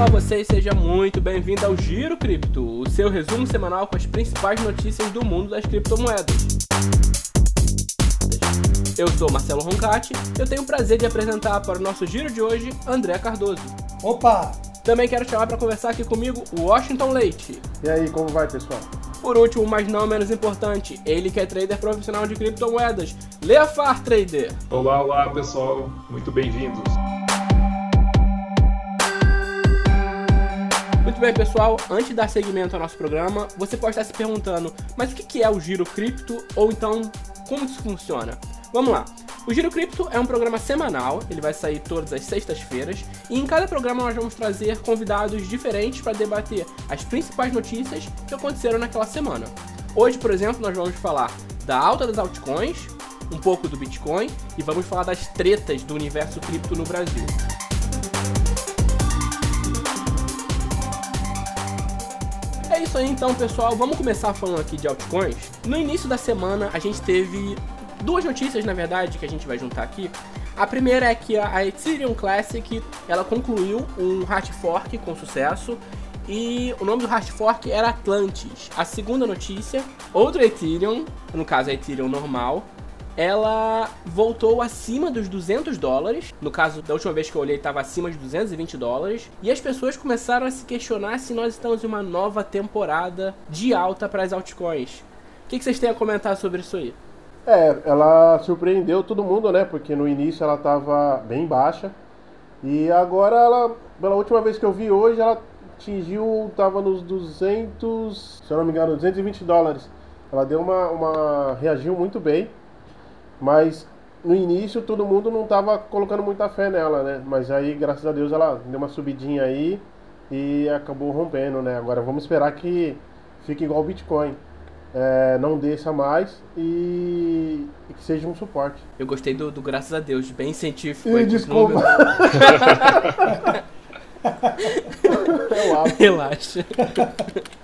Olá a vocês, seja muito bem-vindo ao Giro Cripto, o seu resumo semanal com as principais notícias do mundo das criptomoedas. Eu sou Marcelo Roncati e eu tenho o prazer de apresentar para o nosso giro de hoje André Cardoso. Opa! Também quero chamar para conversar aqui comigo o Washington Leite. E aí, como vai, pessoal? Por último, mas não menos importante, ele que é trader profissional de criptomoedas, Leafar Trader. Olá, olá pessoal, muito bem-vindos. Muito bem, pessoal, antes de dar seguimento ao nosso programa, você pode estar se perguntando, mas o que é o Giro Cripto ou então como isso funciona? Vamos lá. O Giro Cripto é um programa semanal, ele vai sair todas as sextas-feiras, e em cada programa nós vamos trazer convidados diferentes para debater as principais notícias que aconteceram naquela semana. Hoje, por exemplo, nós vamos falar da alta das altcoins, um pouco do Bitcoin e vamos falar das tretas do universo cripto no Brasil. É isso aí então, pessoal. Vamos começar falando aqui de altcoins. No início da semana, a gente teve duas notícias, na verdade, que a gente vai juntar aqui. A primeira é que a Ethereum Classic, ela concluiu um hard fork com sucesso e o nome do hard fork era Atlantis. A segunda notícia, outra Ethereum, no caso a Ethereum normal, ela voltou acima dos 200 dólares. No caso, da última vez que eu olhei, estava acima de 220 dólares. E as pessoas começaram a se questionar se nós estamos em uma nova temporada de alta para as altcoins. O que, que vocês têm a comentar sobre isso aí? É, ela surpreendeu todo mundo, né? Porque no início ela estava bem baixa. E agora ela, pela última vez que eu vi hoje, ela atingiu, tava nos 200, se eu não me engano, 220 dólares. Ela deu uma, uma reagiu muito bem, mas no início todo mundo não estava colocando muita fé nela, né? Mas aí, graças a Deus, ela deu uma subidinha aí e acabou rompendo, né? Agora vamos esperar que fique igual o Bitcoin é, não desça mais e, e, que seja um suporte. Eu gostei do, do graças a Deus, bem científico. E, desculpa. é Relaxa.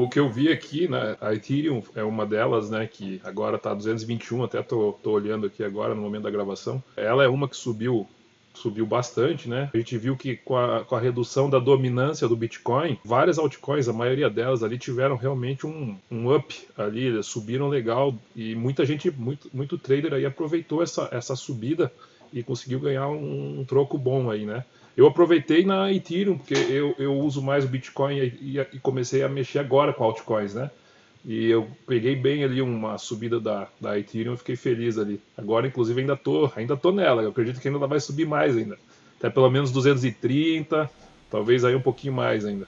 O que eu vi aqui, né, a Ethereum é uma delas, né, que agora está 221, até tô, tô olhando aqui agora no momento da gravação. Ela é uma que subiu subiu bastante, né? A gente viu que com a, com a redução da dominância do Bitcoin, várias altcoins, a maioria delas ali tiveram realmente um, um up ali, subiram legal e muita gente, muito, muito trader aí aproveitou essa, essa subida e conseguiu ganhar um, um troco bom aí, né? Eu aproveitei na Ethereum, porque eu, eu uso mais o Bitcoin e, e, e comecei a mexer agora com altcoins, né? E eu peguei bem ali uma subida da, da Ethereum fiquei feliz ali. Agora, inclusive, ainda tô, ainda tô nela. Eu acredito que ainda vai subir mais ainda. Até pelo menos 230, talvez aí um pouquinho mais ainda.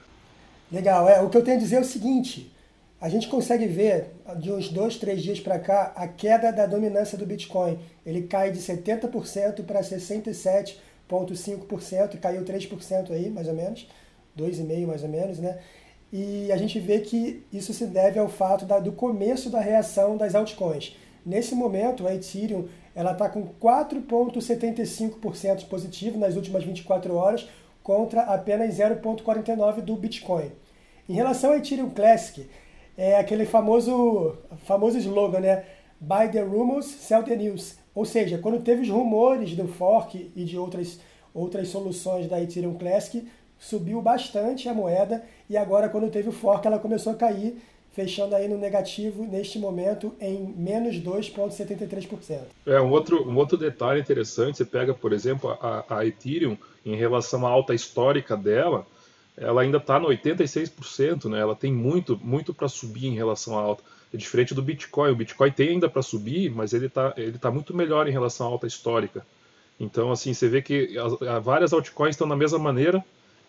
Legal. É, o que eu tenho a dizer é o seguinte. A gente consegue ver, de uns dois, três dias para cá, a queda da dominância do Bitcoin. Ele cai de 70% para 67,5%, caiu 3% aí, mais ou menos, 2,5% mais ou menos, né? e a gente vê que isso se deve ao fato da, do começo da reação das altcoins. Nesse momento, a Ethereum está com 4,75% positivo nas últimas 24 horas, contra apenas 0,49% do Bitcoin. Em relação ao Ethereum Classic, é aquele famoso, famoso slogan, né? Buy the rumors, sell the news. Ou seja, quando teve os rumores do fork e de outras, outras soluções da Ethereum Classic, subiu bastante a moeda e agora quando teve o fork ela começou a cair, fechando aí no negativo neste momento em menos 2,73%. É, um outro, um outro detalhe interessante, você pega, por exemplo, a, a Ethereum, em relação à alta histórica dela, ela ainda está no 86%, né? ela tem muito, muito para subir em relação à alta. É diferente do Bitcoin. O Bitcoin tem ainda para subir, mas ele está ele tá muito melhor em relação à alta histórica. Então, assim, você vê que as, várias altcoins estão na mesma maneira,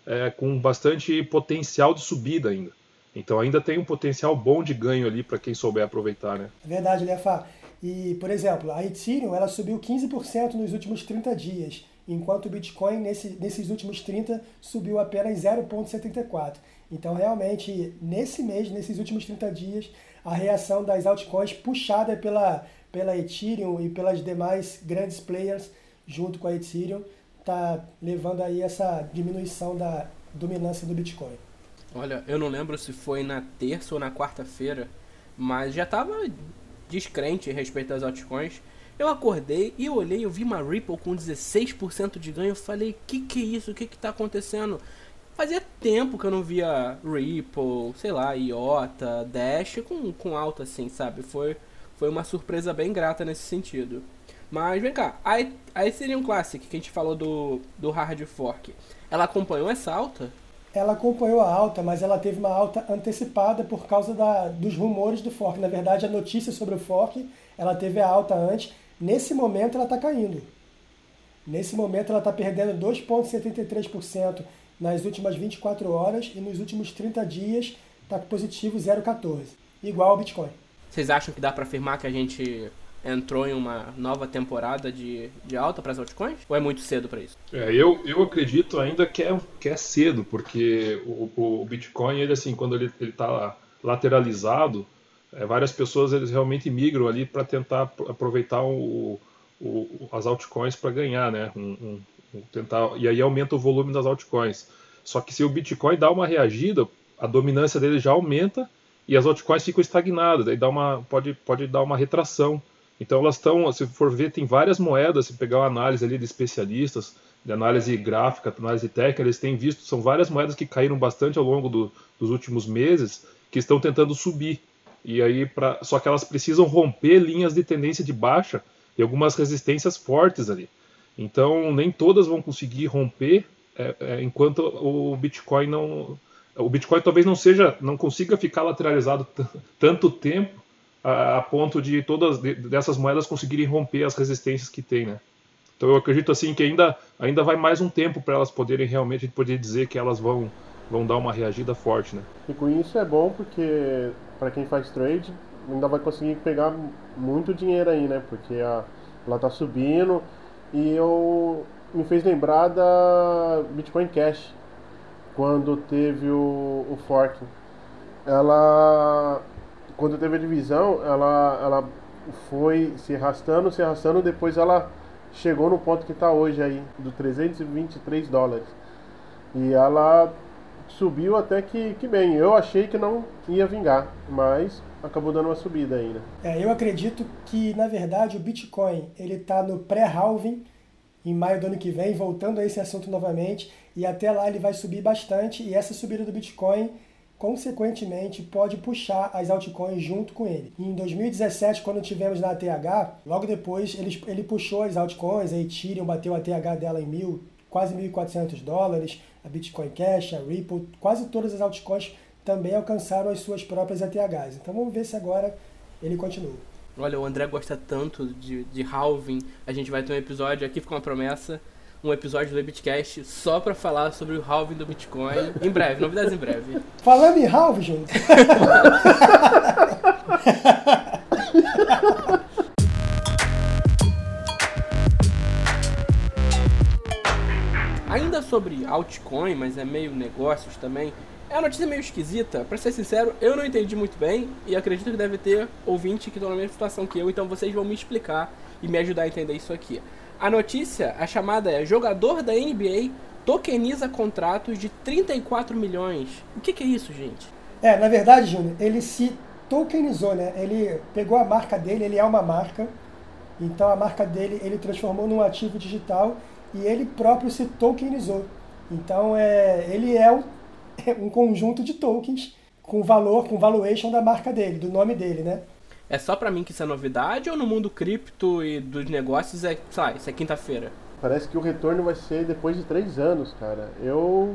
é, com bastante potencial de subida ainda. Então ainda tem um potencial bom de ganho ali para quem souber aproveitar, né? É verdade, Lefa. E, por exemplo, a Ethereum ela subiu 15% nos últimos 30 dias, enquanto o Bitcoin nesse, nesses últimos 30 subiu apenas 0,74. Então, realmente, nesse mês, nesses últimos 30 dias, a reação das altcoins puxada pela, pela Ethereum e pelas demais grandes players junto com a Ethereum está levando aí essa diminuição da dominância do Bitcoin. Olha, eu não lembro se foi na terça ou na quarta-feira, mas já estava descrente a respeito das altcoins. Eu acordei e olhei, eu vi uma Ripple com 16% de ganho. Eu falei, que que é isso? O que que tá acontecendo? Fazia tempo que eu não via Ripple, sei lá, IOTA, Dash com, com alta assim, sabe? Foi, foi uma surpresa bem grata nesse sentido. Mas vem cá, a, a Ethereum Classic, que a gente falou do, do hard fork, ela acompanhou essa alta? Ela acompanhou a alta, mas ela teve uma alta antecipada por causa da, dos rumores do fork. Na verdade, a notícia sobre o fork, ela teve a alta antes. Nesse momento, ela está caindo. Nesse momento, ela está perdendo 2,73% nas últimas 24 horas e nos últimos 30 dias está positivo 0,14, igual ao Bitcoin. Vocês acham que dá para afirmar que a gente entrou em uma nova temporada de, de alta para as altcoins? Ou é muito cedo para isso? É, eu, eu acredito ainda que é, que é cedo, porque o, o Bitcoin, ele assim, quando ele está lateralizado, é, várias pessoas eles realmente migram ali para tentar aproveitar o, o, as altcoins para ganhar, né? Um, um, tentar, e aí aumenta o volume das altcoins. Só que se o Bitcoin dá uma reagida, a dominância dele já aumenta e as altcoins ficam estagnadas, daí dá uma, pode, pode dar uma retração. Então elas estão, se for ver, tem várias moedas, se pegar uma análise ali de especialistas, de análise gráfica, análise técnica, eles têm visto, são várias moedas que caíram bastante ao longo do, dos últimos meses, que estão tentando subir. E aí, pra, só que elas precisam romper linhas de tendência de baixa e algumas resistências fortes ali. Então, nem todas vão conseguir romper é, é, enquanto o Bitcoin não. O Bitcoin talvez não seja, não consiga ficar lateralizado tanto tempo a, a ponto de todas de, dessas moedas conseguirem romper as resistências que tem, né? Então eu acredito assim que ainda, ainda vai mais um tempo para elas poderem realmente poder dizer que elas vão vão dar uma reagida forte, né? E com isso é bom porque para quem faz trade ainda vai conseguir pegar muito dinheiro aí, né? Porque a, ela tá subindo e eu me fez lembrar da Bitcoin Cash quando teve o, o fork. Ela quando teve a divisão, ela, ela foi se arrastando, se arrastando, depois ela chegou no ponto que está hoje aí, do 323 dólares. E ela subiu até que, que bem. Eu achei que não ia vingar, mas acabou dando uma subida ainda. É, eu acredito que, na verdade, o Bitcoin ele está no pré-halving em maio do ano que vem, voltando a esse assunto novamente, e até lá ele vai subir bastante, e essa subida do Bitcoin consequentemente pode puxar as altcoins junto com ele. Em 2017, quando tivemos na ATH, logo depois ele, ele puxou as altcoins, a Ethereum bateu a ATH dela em mil, quase 1.400 dólares, a Bitcoin Cash, a Ripple, quase todas as altcoins também alcançaram as suas próprias ATHs. Então vamos ver se agora ele continua. Olha, o André gosta tanto de, de halving, a gente vai ter um episódio aqui com uma promessa um episódio do Bitcast só para falar sobre o halving do Bitcoin. Em breve, novidades em breve. Falando em halving, gente. Ainda sobre altcoin, mas é meio negócios também. É uma notícia meio esquisita. Pra ser sincero, eu não entendi muito bem e acredito que deve ter ouvinte que estão na mesma situação que eu, então vocês vão me explicar e me ajudar a entender isso aqui. A notícia, a chamada é jogador da NBA tokeniza contratos de 34 milhões. O que, que é isso, gente? É, na verdade, Júnior, ele se tokenizou, né? Ele pegou a marca dele, ele é uma marca. Então a marca dele ele transformou num ativo digital e ele próprio se tokenizou. Então é, ele é um, um conjunto de tokens com valor, com valuation da marca dele, do nome dele, né? É só para mim que isso é novidade ou no mundo cripto e dos negócios é, sai, isso é quinta-feira? Parece que o retorno vai ser depois de três anos, cara. Eu,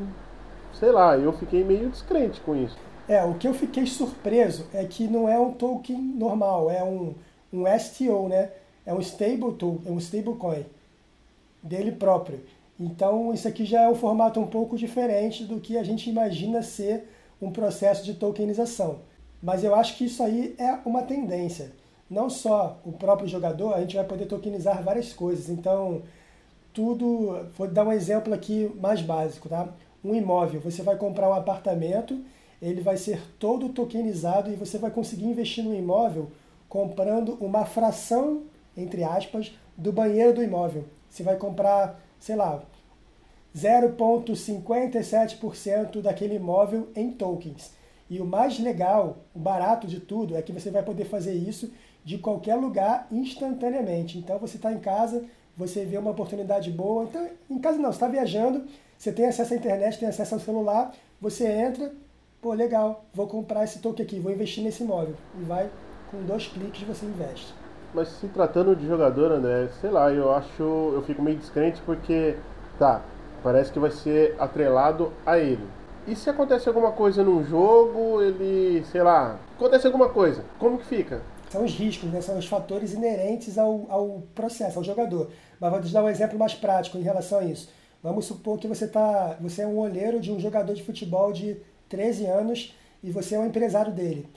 sei lá, eu fiquei meio descrente com isso. É, o que eu fiquei surpreso é que não é um token normal, é um, um STO, né? É um stable tool, é um stablecoin dele próprio. Então isso aqui já é um formato um pouco diferente do que a gente imagina ser um processo de tokenização. Mas eu acho que isso aí é uma tendência. Não só o próprio jogador, a gente vai poder tokenizar várias coisas. Então, tudo. Vou dar um exemplo aqui mais básico, tá? Um imóvel. Você vai comprar um apartamento, ele vai ser todo tokenizado e você vai conseguir investir no imóvel comprando uma fração, entre aspas, do banheiro do imóvel. Você vai comprar, sei lá, 0,57% daquele imóvel em tokens. E o mais legal, o barato de tudo, é que você vai poder fazer isso de qualquer lugar instantaneamente. Então você está em casa, você vê uma oportunidade boa. Então, em casa não, você está viajando, você tem acesso à internet, tem acesso ao celular, você entra, pô, legal, vou comprar esse token aqui, vou investir nesse imóvel. E vai, com dois cliques você investe. Mas se tratando de jogador, André, sei lá, eu acho, eu fico meio descrente porque, tá, parece que vai ser atrelado a ele. E se acontece alguma coisa num jogo, ele, sei lá, acontece alguma coisa, como que fica? São os riscos, né? são os fatores inerentes ao, ao processo, ao jogador. Mas vou te dar um exemplo mais prático em relação a isso. Vamos supor que você, tá, você é um olheiro de um jogador de futebol de 13 anos e você é um empresário dele.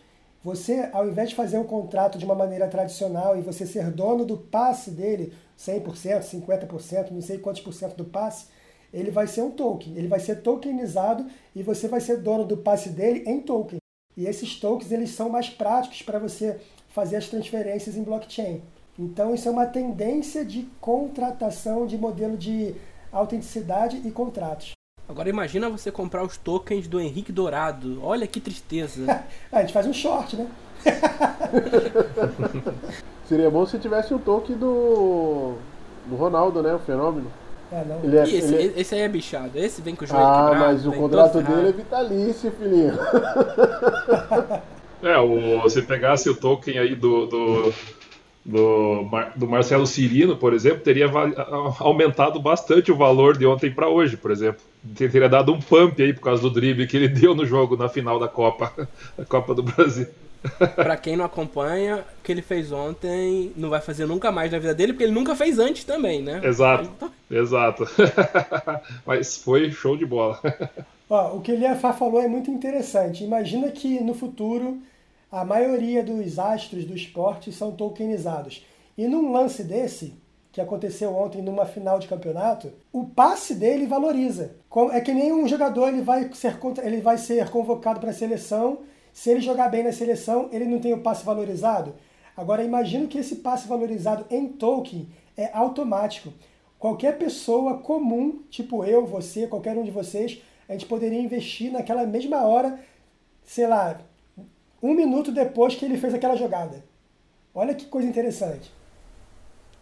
Você, ao invés de fazer um contrato de uma maneira tradicional e você ser dono do passe dele, 100%, 50%, não sei quantos por cento do passe, ele vai ser um token. Ele vai ser tokenizado e você vai ser dono do passe dele em token. E esses tokens eles são mais práticos para você fazer as transferências em blockchain. Então isso é uma tendência de contratação de modelo de autenticidade e contratos. Agora imagina você comprar os tokens do Henrique Dourado. Olha que tristeza. a gente faz um short, né? Seria bom se tivesse um token do, do Ronaldo, né? O fenômeno. É, não. Ele é, esse, ele... esse aí é bichado. Esse vem com o joelho ah, quebrado. Ah, mas o contrato dele é vitalício, filhinho. É, o, se pegasse o token aí do, do, do, do Marcelo Cirino, por exemplo, teria aumentado bastante o valor de ontem para hoje, por exemplo. Teria dado um pump aí por causa do drible que ele deu no jogo na final da Copa, da Copa do Brasil. Pra quem não acompanha, o que ele fez ontem não vai fazer nunca mais na vida dele, porque ele nunca fez antes também, né? Exato, exato. Mas foi show de bola. Ó, o que o Liafá falou é muito interessante. Imagina que no futuro a maioria dos astros do esporte são tokenizados. E num lance desse, que aconteceu ontem numa final de campeonato, o passe dele valoriza. É que nem um jogador ele vai ser, ele vai ser convocado para a seleção se ele jogar bem na seleção, ele não tem o passe valorizado. Agora, imagino que esse passe valorizado em token é automático. Qualquer pessoa comum, tipo eu, você, qualquer um de vocês, a gente poderia investir naquela mesma hora, sei lá, um minuto depois que ele fez aquela jogada. Olha que coisa interessante.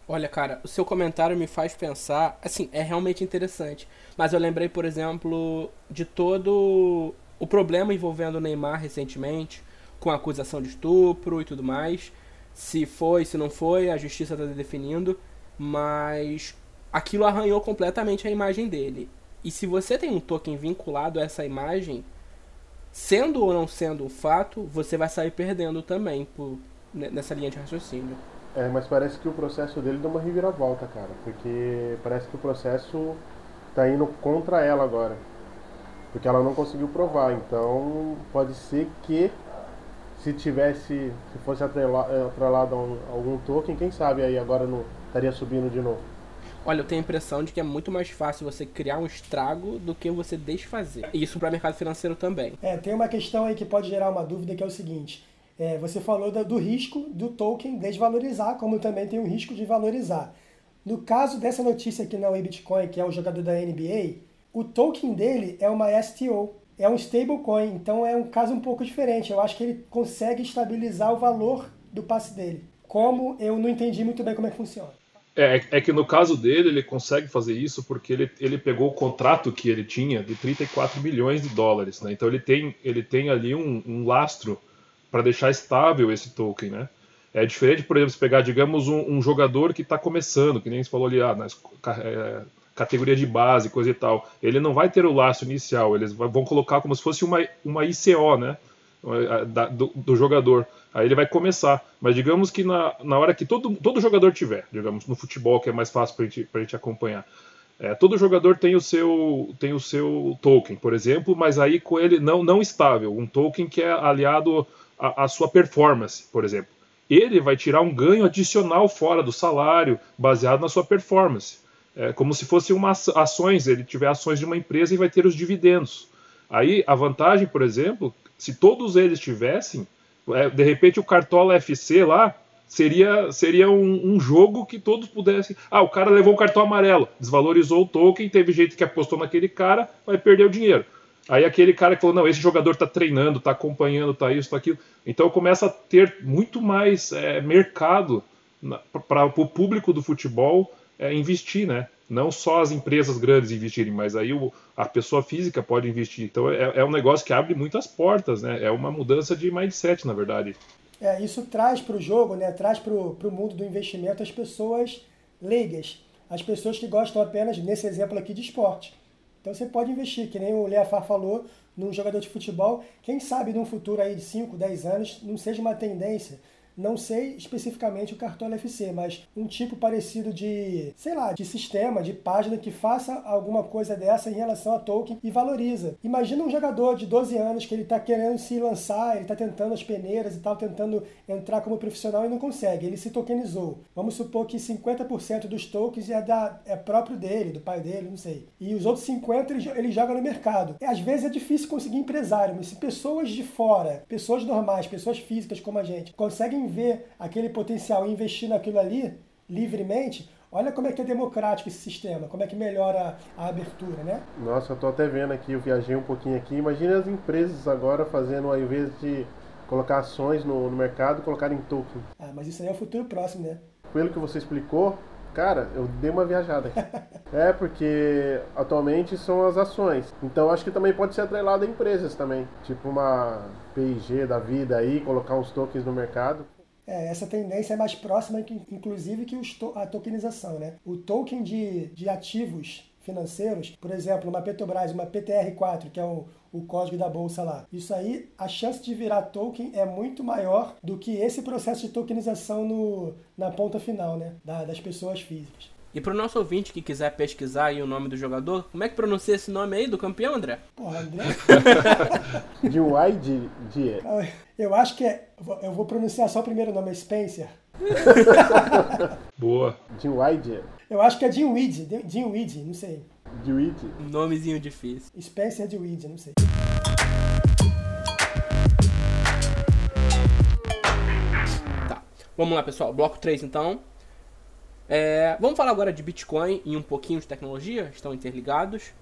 Olha, cara, o seu comentário me faz pensar. Assim, é realmente interessante. Mas eu lembrei, por exemplo, de todo o problema envolvendo o Neymar recentemente, com a acusação de estupro e tudo mais. Se foi, se não foi, a justiça está definindo, mas aquilo arranhou completamente a imagem dele. E se você tem um token vinculado a essa imagem, sendo ou não sendo um fato, você vai sair perdendo também por, nessa linha de raciocínio. É, mas parece que o processo dele deu uma reviravolta, cara, porque parece que o processo tá indo contra ela agora porque ela não conseguiu provar. Então pode ser que se tivesse, se fosse atrelado, atrelado a algum token, quem sabe aí agora não estaria subindo de novo. Olha, eu tenho a impressão de que é muito mais fácil você criar um estrago do que você desfazer. E isso para o mercado financeiro também. É, tem uma questão aí que pode gerar uma dúvida que é o seguinte. É, você falou do risco do token desvalorizar, como também tem o risco de valorizar. No caso dessa notícia aqui na Bitcoin, que é o jogador da NBA, o token dele é uma STO, é um stablecoin, então é um caso um pouco diferente. Eu acho que ele consegue estabilizar o valor do passe dele. Como eu não entendi muito bem como é que funciona. É, é que no caso dele, ele consegue fazer isso porque ele, ele pegou o contrato que ele tinha de 34 milhões de dólares. Né? Então ele tem, ele tem ali um, um lastro para deixar estável esse token. Né? É diferente, por exemplo, se pegar, digamos, um, um jogador que está começando, que nem você falou ali, ah, nas, é, categoria de base, coisa e tal. Ele não vai ter o laço inicial, eles vão colocar como se fosse uma, uma ICO, né? Da, do, do, jogador. Aí ele vai começar. Mas digamos que na, na hora que todo, todo jogador tiver, digamos, no futebol, que é mais fácil para gente, a gente acompanhar. É, todo jogador tem o seu tem o seu token, por exemplo, mas aí com ele não não estável, um token que é aliado à, à sua performance, por exemplo. Ele vai tirar um ganho adicional fora do salário, baseado na sua performance. É como se fosse uma ações, ele tiver ações de uma empresa e vai ter os dividendos. Aí a vantagem, por exemplo, se todos eles tivessem, é, de repente o Cartola FC lá seria, seria um, um, jogo que todos pudessem. Ah, o cara levou um cartão amarelo, desvalorizou o token, teve gente que apostou naquele cara, vai perder o dinheiro. Aí aquele cara que falou, não, esse jogador está treinando, está acompanhando, está isso, está aquilo. Então começa a ter muito mais é, mercado para o público do futebol é, investir, né? Não só as empresas grandes investirem, mas aí o, a pessoa física pode investir. Então é, é um negócio que abre muitas portas, né? É uma mudança de mindset, na verdade. É, isso traz para o jogo, né? Traz para o mundo do investimento as pessoas leigas, as pessoas que gostam apenas, nesse exemplo aqui, de esporte. Então você pode investir, que nem o Leafar falou, num jogador de futebol. Quem sabe num futuro aí de 5, 10 anos não seja uma tendência não sei especificamente o Cartola FC, mas um tipo parecido de, sei lá, de sistema, de página que faça alguma coisa dessa em relação a Tolkien e valoriza. Imagina um jogador de 12 anos que ele está querendo se lançar, ele está tentando as peneiras e tal, tentando entrar como profissional e não consegue. Ele se tokenizou. Vamos supor que 50% dos tokens é, da, é próprio dele, do pai dele, não sei. E os outros 50% ele, ele joga no mercado. E, às vezes é difícil conseguir empresário, mas se pessoas de fora, pessoas normais, pessoas físicas como a gente, conseguem ver aquele potencial e investir naquilo ali livremente, olha como é que é democrático esse sistema, como é que melhora a abertura, né? Nossa, eu tô até vendo aqui, eu viajei um pouquinho aqui. Imagina as empresas agora fazendo, ao invés de colocar ações no, no mercado, colocar em token. Ah, mas isso aí é o futuro próximo, né? Pelo que você explicou, Cara, eu dei uma viajada. é, porque atualmente são as ações. Então acho que também pode ser atrelado a empresas também. Tipo uma PIG da vida aí, colocar uns tokens no mercado. É, essa tendência é mais próxima, que, inclusive, que to a tokenização. Né? O token de, de ativos financeiros, por exemplo, uma Petrobras, uma PTR4, que é o, o código da bolsa lá. Isso aí, a chance de virar token é muito maior do que esse processo de tokenização no, na ponta final, né? Da, das pessoas físicas. E pro nosso ouvinte que quiser pesquisar aí o nome do jogador, como é que pronuncia esse nome aí do campeão, André? Porra, André? de wide de... Eu acho que é... Eu vou pronunciar só o primeiro nome, é Spencer. Boa. Jim Wide. Eu acho que é Jim Weed, Jim Weed, não sei. Jim Weed? Nomezinho difícil. Spencer de Weed, não sei. Tá. Vamos lá, pessoal. Bloco 3, então. É, vamos falar agora de Bitcoin e um pouquinho de tecnologia, estão interligados.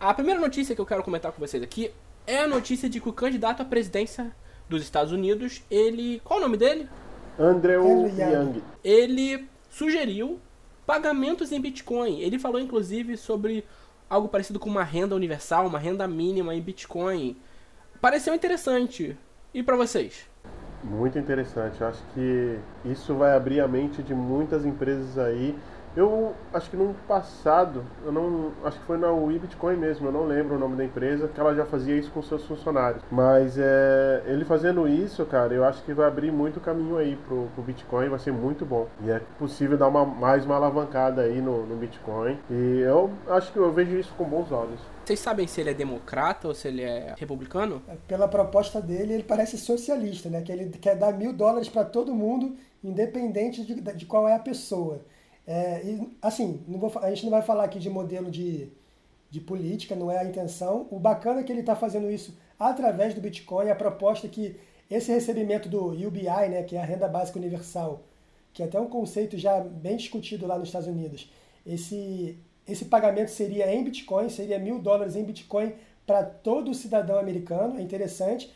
A primeira notícia que eu quero comentar com vocês aqui é a notícia de que o candidato à presidência dos Estados Unidos, ele. Qual o nome dele? Andrew Yang. Ele sugeriu pagamentos em Bitcoin. Ele falou inclusive sobre algo parecido com uma renda universal, uma renda mínima em Bitcoin. Pareceu interessante. E para vocês? Muito interessante. Eu acho que isso vai abrir a mente de muitas empresas aí eu acho que no passado, eu não. Acho que foi na Wii Bitcoin mesmo, eu não lembro o nome da empresa, que ela já fazia isso com seus funcionários. Mas é, ele fazendo isso, cara, eu acho que vai abrir muito caminho aí pro, pro Bitcoin, vai ser muito bom. E é possível dar uma, mais uma alavancada aí no, no Bitcoin. E eu acho que eu vejo isso com bons olhos. Vocês sabem se ele é democrata ou se ele é republicano? É, pela proposta dele, ele parece socialista, né? Que ele quer dar mil dólares para todo mundo, independente de, de qual é a pessoa. É, e, assim, vou, a gente não vai falar aqui de modelo de, de política, não é a intenção. O bacana é que ele está fazendo isso através do Bitcoin. A proposta é que esse recebimento do UBI, né, que é a renda básica universal, que é até um conceito já bem discutido lá nos Estados Unidos, esse, esse pagamento seria em Bitcoin, seria mil dólares em Bitcoin para todo cidadão americano. É interessante.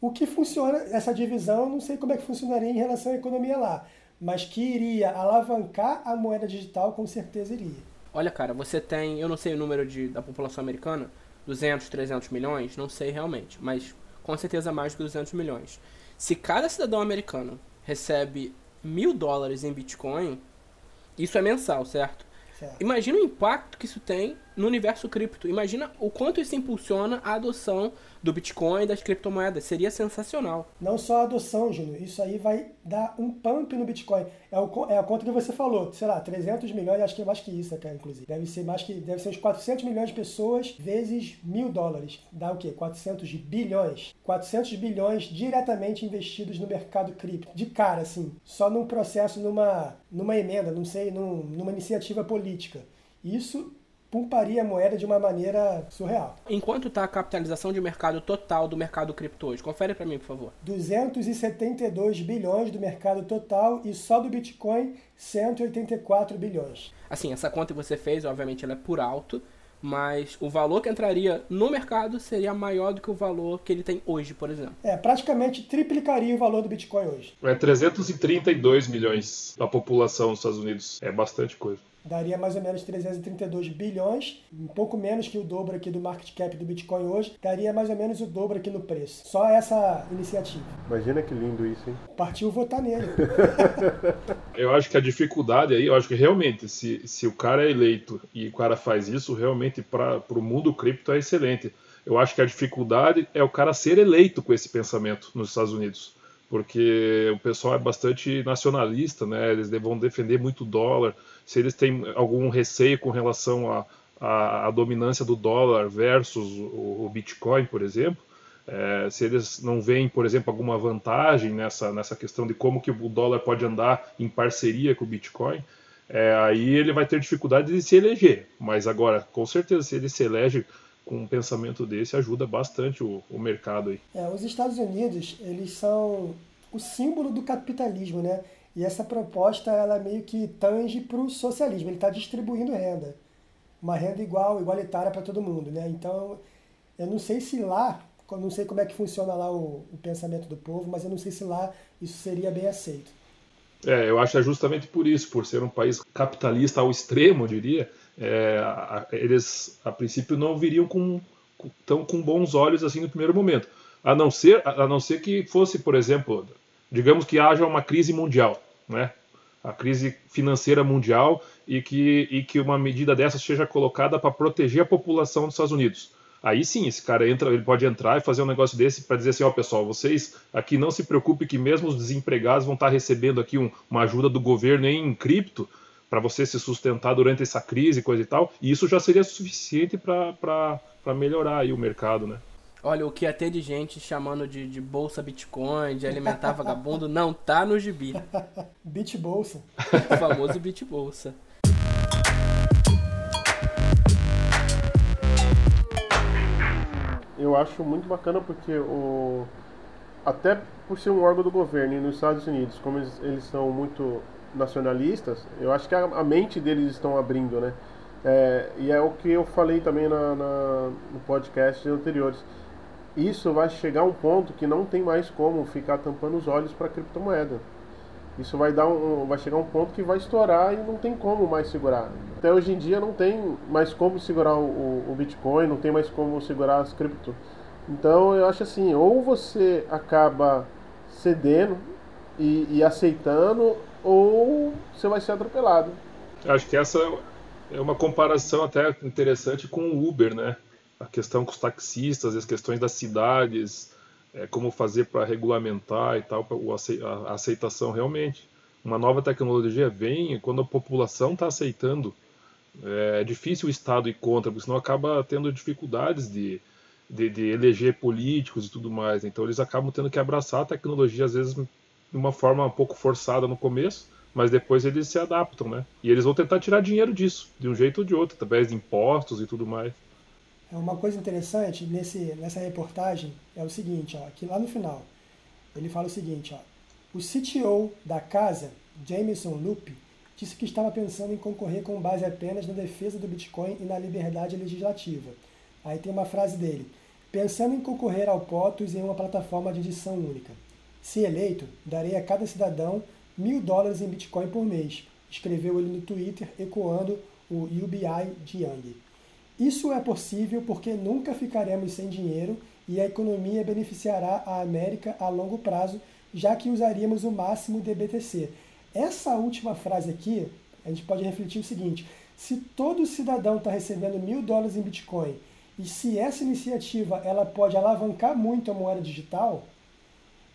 O que funciona, essa divisão, não sei como é que funcionaria em relação à economia lá mas que iria alavancar a moeda digital, com certeza iria. Olha, cara, você tem, eu não sei o número de, da população americana, 200, 300 milhões, não sei realmente, mas com certeza mais do que 200 milhões. Se cada cidadão americano recebe mil dólares em Bitcoin, isso é mensal, certo? certo? Imagina o impacto que isso tem no universo cripto. Imagina o quanto isso impulsiona a adoção do Bitcoin e das criptomoedas. Seria sensacional. Não só a adoção, Júnior. Isso aí vai dar um pump no Bitcoin. É, o, é a conta que você falou. Sei lá, 300 milhões, acho que é mais que isso até, inclusive. Deve ser mais que... Deve ser uns 400 milhões de pessoas vezes mil dólares. Dá o quê? 400 bilhões. 400 bilhões diretamente investidos no mercado cripto. De cara, assim. Só num processo, numa, numa emenda, não sei, num, numa iniciativa política. Isso pumparia a moeda de uma maneira surreal. Enquanto está a capitalização de mercado total do mercado cripto hoje? Confere para mim, por favor. 272 bilhões do mercado total e só do Bitcoin 184 bilhões. Assim, essa conta que você fez, obviamente, ela é por alto, mas o valor que entraria no mercado seria maior do que o valor que ele tem hoje, por exemplo. É, praticamente triplicaria o valor do Bitcoin hoje. É 332 milhões da população dos Estados Unidos. É bastante coisa daria mais ou menos 332 bilhões, um pouco menos que o dobro aqui do market cap do Bitcoin hoje, daria mais ou menos o dobro aqui no preço. Só essa iniciativa. Imagina que lindo isso, hein? Partiu votar nele. eu acho que a dificuldade aí, eu acho que realmente, se, se o cara é eleito e o cara faz isso, realmente para o mundo cripto é excelente. Eu acho que a dificuldade é o cara ser eleito com esse pensamento nos Estados Unidos porque o pessoal é bastante nacionalista, né? Eles vão defender muito o dólar. Se eles têm algum receio com relação à a, dominância do dólar versus o, o Bitcoin, por exemplo, é, se eles não veem, por exemplo, alguma vantagem nessa, nessa questão de como que o dólar pode andar em parceria com o Bitcoin, é, aí ele vai ter dificuldade de se eleger. Mas agora, com certeza, se ele se elege com um pensamento desse ajuda bastante o, o mercado aí. É, os Estados Unidos, eles são o símbolo do capitalismo, né? E essa proposta, ela meio que tange para o socialismo, ele está distribuindo renda. Uma renda igual, igualitária para todo mundo, né? Então, eu não sei se lá, não sei como é que funciona lá o, o pensamento do povo, mas eu não sei se lá isso seria bem aceito. É, eu acho que é justamente por isso, por ser um país capitalista ao extremo, eu diria, é, eles a princípio não viriam com, tão com bons olhos assim no primeiro momento. A não ser, a não ser que fosse, por exemplo, digamos que haja uma crise mundial, né? A crise financeira mundial e que, e que uma medida dessa seja colocada para proteger a população dos Estados Unidos. Aí sim, esse cara entra, ele pode entrar e fazer um negócio desse para dizer assim, ó, pessoal, vocês aqui não se preocupem que mesmo os desempregados vão estar recebendo aqui um, uma ajuda do governo em cripto, para você se sustentar durante essa crise, coisa e tal, e isso já seria suficiente para melhorar aí o mercado, né? Olha, o que ia ter de gente chamando de, de bolsa Bitcoin, de alimentar vagabundo, não tá no gibi. Bit Bolsa. o famoso Bit Bolsa. Eu acho muito bacana porque o até por ser um órgão do governo e nos Estados Unidos, como eles, eles são muito nacionalistas, eu acho que a, a mente deles estão abrindo, né? É, e é o que eu falei também na, na, no podcast anteriores. Isso vai chegar a um ponto que não tem mais como ficar tampando os olhos para a criptomoeda. Isso vai dar um, vai chegar a um ponto que vai estourar e não tem como mais segurar. Até hoje em dia não tem mais como segurar o, o Bitcoin, não tem mais como segurar as cripto. Então eu acho assim, ou você acaba cedendo e, e aceitando, ou você vai ser atropelado. Acho que essa é uma comparação até interessante com o Uber, né? A questão com os taxistas, as questões das cidades, é, como fazer para regulamentar e tal, a aceitação realmente. Uma nova tecnologia vem quando a população está aceitando. É, é difícil o Estado ir contra, porque senão acaba tendo dificuldades de, de, de eleger políticos e tudo mais. Então eles acabam tendo que abraçar a tecnologia, às vezes de uma forma um pouco forçada no começo, mas depois eles se adaptam, né? E eles vão tentar tirar dinheiro disso, de um jeito ou de outro, através de impostos e tudo mais. É uma coisa interessante nesse, nessa reportagem é o seguinte, ó, que lá no final ele fala o seguinte, ó, o CTO da casa, Jameson Loop, disse que estava pensando em concorrer com base apenas na defesa do Bitcoin e na liberdade legislativa. Aí tem uma frase dele, pensando em concorrer ao POTUS em uma plataforma de edição única. Se eleito, darei a cada cidadão mil dólares em Bitcoin por mês, escreveu ele no Twitter, ecoando o UBI de Yang. Isso é possível porque nunca ficaremos sem dinheiro e a economia beneficiará a América a longo prazo, já que usaríamos o máximo de BTC. Essa última frase aqui, a gente pode refletir o seguinte: se todo cidadão está recebendo mil dólares em Bitcoin e se essa iniciativa ela pode alavancar muito a moeda digital,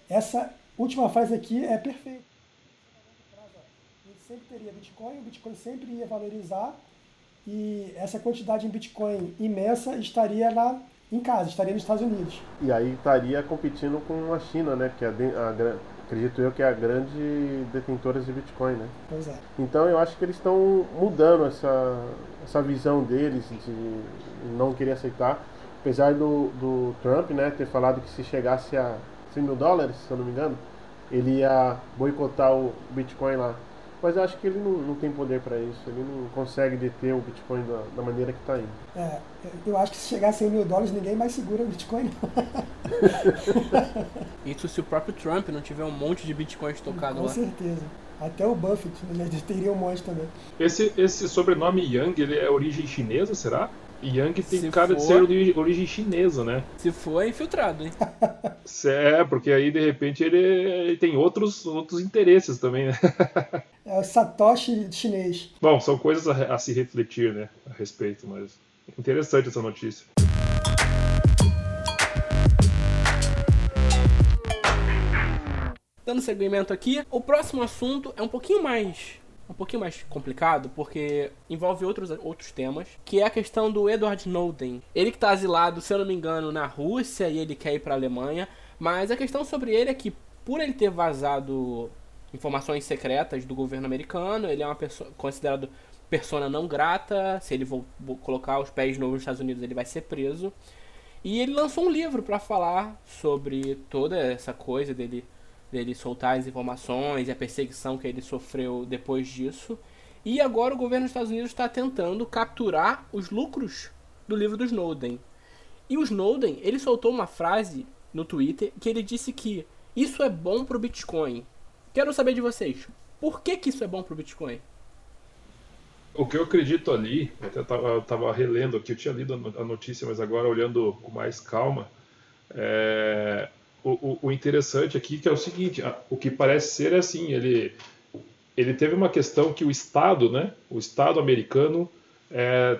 essa última frase aqui é perfeita. A gente sempre teria Bitcoin, o Bitcoin sempre ia valorizar e essa quantidade em Bitcoin imensa estaria lá em casa, estaria nos Estados Unidos. E aí estaria competindo com a China, né? Que é a, a, acredito eu que é a grande detentora de Bitcoin, né? Pois é. Então eu acho que eles estão mudando essa, essa visão deles de não querer aceitar. Apesar do, do Trump né, ter falado que se chegasse a 100 mil dólares, se eu não me engano, ele ia boicotar o Bitcoin lá. Mas eu acho que ele não, não tem poder para isso, ele não consegue deter o Bitcoin da, da maneira que está indo. É, eu acho que se chegar a 100 mil dólares, ninguém mais segura o Bitcoin. isso se o próprio Trump não tiver um monte de Bitcoins tocado Com lá. Com certeza. Até o Buffett né, teria um monte também. Esse, esse sobrenome Yang, ele é origem chinesa, será? Yang tem Se cara for, de ser de origem chinesa, né? Se for, é infiltrado, hein? É, porque aí de repente ele, ele tem outros, outros interesses também, né? É o Satoshi chinês. Bom, são coisas a, a se refletir, né? A respeito, mas interessante essa notícia. Dando seguimento aqui, o próximo assunto é um pouquinho mais um pouquinho mais complicado, porque envolve outros, outros temas, que é a questão do Edward Snowden. Ele que está asilado, se eu não me engano, na Rússia e ele quer ir para a Alemanha, mas a questão sobre ele é que, por ele ter vazado informações secretas do governo americano, ele é uma pessoa considerado persona não grata, se ele for colocar os pés nos Estados Unidos, ele vai ser preso. E ele lançou um livro para falar sobre toda essa coisa dele dele soltar as informações e a perseguição que ele sofreu depois disso. E agora o governo dos Estados Unidos está tentando capturar os lucros do livro do Snowden. E o Snowden, ele soltou uma frase no Twitter que ele disse que isso é bom para o Bitcoin. Quero saber de vocês, por que, que isso é bom para o Bitcoin? O que eu acredito ali, eu estava relendo aqui, eu tinha lido a notícia, mas agora olhando com mais calma, é, o, o, interessante aqui que é o seguinte, o que parece ser é assim, ele, ele teve uma questão que o Estado, né, o Estado americano é,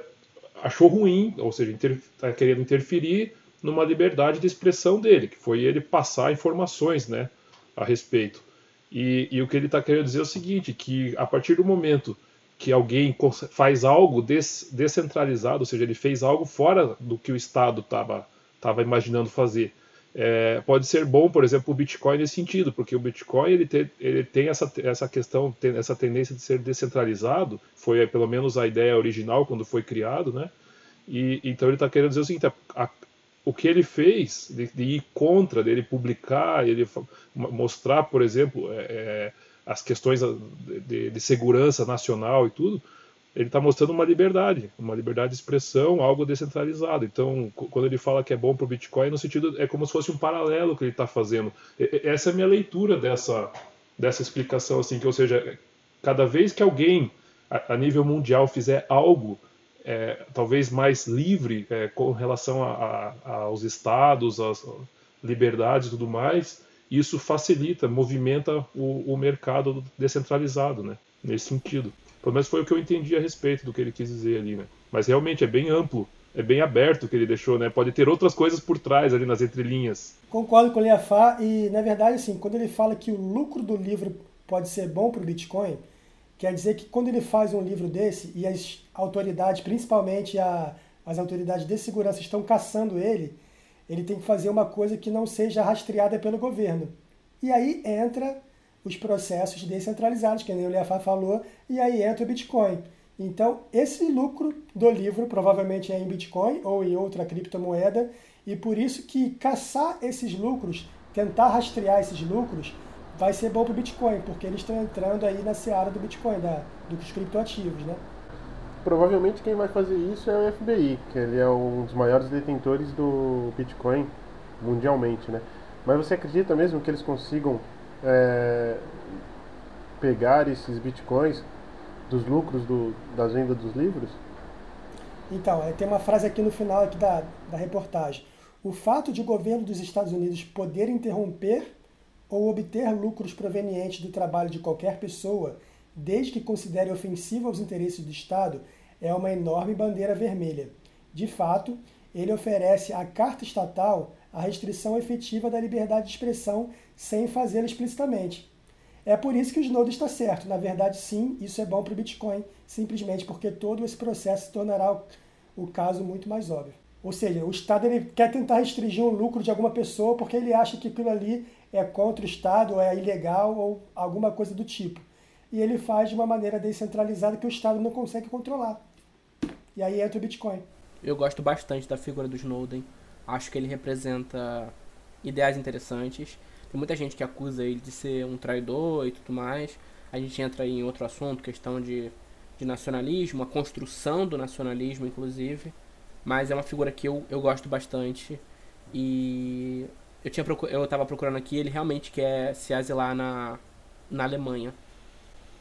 achou ruim, ou seja, está querendo interferir numa liberdade de expressão dele, que foi ele passar informações né, a respeito. E, e o que ele está querendo dizer é o seguinte, que a partir do momento que alguém faz algo des, descentralizado, ou seja, ele fez algo fora do que o Estado estava imaginando fazer, é, pode ser bom, por exemplo, o Bitcoin nesse sentido, porque o Bitcoin ele tem, ele tem essa, essa questão, tem essa tendência de ser descentralizado, foi pelo menos a ideia original quando foi criado, né? E, então ele está querendo dizer o seguinte, a, o que ele fez de, de, ir contra, dele publicar, ele mostrar, por exemplo, é, é, as questões de, de segurança nacional e tudo, ele está mostrando uma liberdade, uma liberdade de expressão, algo descentralizado. Então, quando ele fala que é bom para o Bitcoin, no sentido é como se fosse um paralelo que ele está fazendo. Essa é a minha leitura dessa, dessa explicação, assim, que ou seja, cada vez que alguém a, a nível mundial fizer algo é, talvez mais livre é, com relação a, a, aos estados, às liberdades e tudo mais, isso facilita, movimenta o, o mercado descentralizado, né? Nesse sentido. Pelo menos foi o que eu entendi a respeito do que ele quis dizer ali, né? Mas realmente é bem amplo, é bem aberto o que ele deixou, né? Pode ter outras coisas por trás ali nas entrelinhas. Concordo com o Liafá e, na verdade, assim, quando ele fala que o lucro do livro pode ser bom para o Bitcoin, quer dizer que quando ele faz um livro desse e as autoridades, principalmente a, as autoridades de segurança, estão caçando ele, ele tem que fazer uma coisa que não seja rastreada pelo governo. E aí entra os processos descentralizados, que nem o Liafá falou, e aí entra o Bitcoin. Então, esse lucro do livro provavelmente é em Bitcoin ou em outra criptomoeda, e por isso que caçar esses lucros, tentar rastrear esses lucros, vai ser bom para o Bitcoin, porque eles estão entrando aí na seara do Bitcoin, da, dos criptoativos, né? Provavelmente quem vai fazer isso é o FBI, que ele é um dos maiores detentores do Bitcoin mundialmente, né? Mas você acredita mesmo que eles consigam é, pegar esses bitcoins dos lucros do, das vendas dos livros? Então, é, tem uma frase aqui no final aqui da, da reportagem. O fato de o governo dos Estados Unidos poder interromper ou obter lucros provenientes do trabalho de qualquer pessoa, desde que considere ofensivo aos interesses do Estado, é uma enorme bandeira vermelha. De fato, ele oferece à carta estatal a restrição efetiva da liberdade de expressão sem fazê-la explicitamente. É por isso que o Snowden está certo. Na verdade, sim, isso é bom para o Bitcoin, simplesmente porque todo esse processo se tornará o, caso muito mais óbvio. Ou seja, o Estado ele quer tentar restringir o lucro de alguma pessoa porque ele acha que aquilo ali é contra o Estado, ou é ilegal, ou alguma coisa do tipo. E ele faz de uma maneira descentralizada que o Estado não consegue controlar. E aí entra o Bitcoin. Eu gosto bastante da figura do Snowden. Acho que ele representa ideias interessantes. Tem muita gente que acusa ele de ser um traidor e tudo mais. A gente entra em outro assunto, questão de, de nacionalismo, a construção do nacionalismo, inclusive. Mas é uma figura que eu, eu gosto bastante. E eu tinha eu tava procurando aqui, ele realmente quer se asilar na, na Alemanha.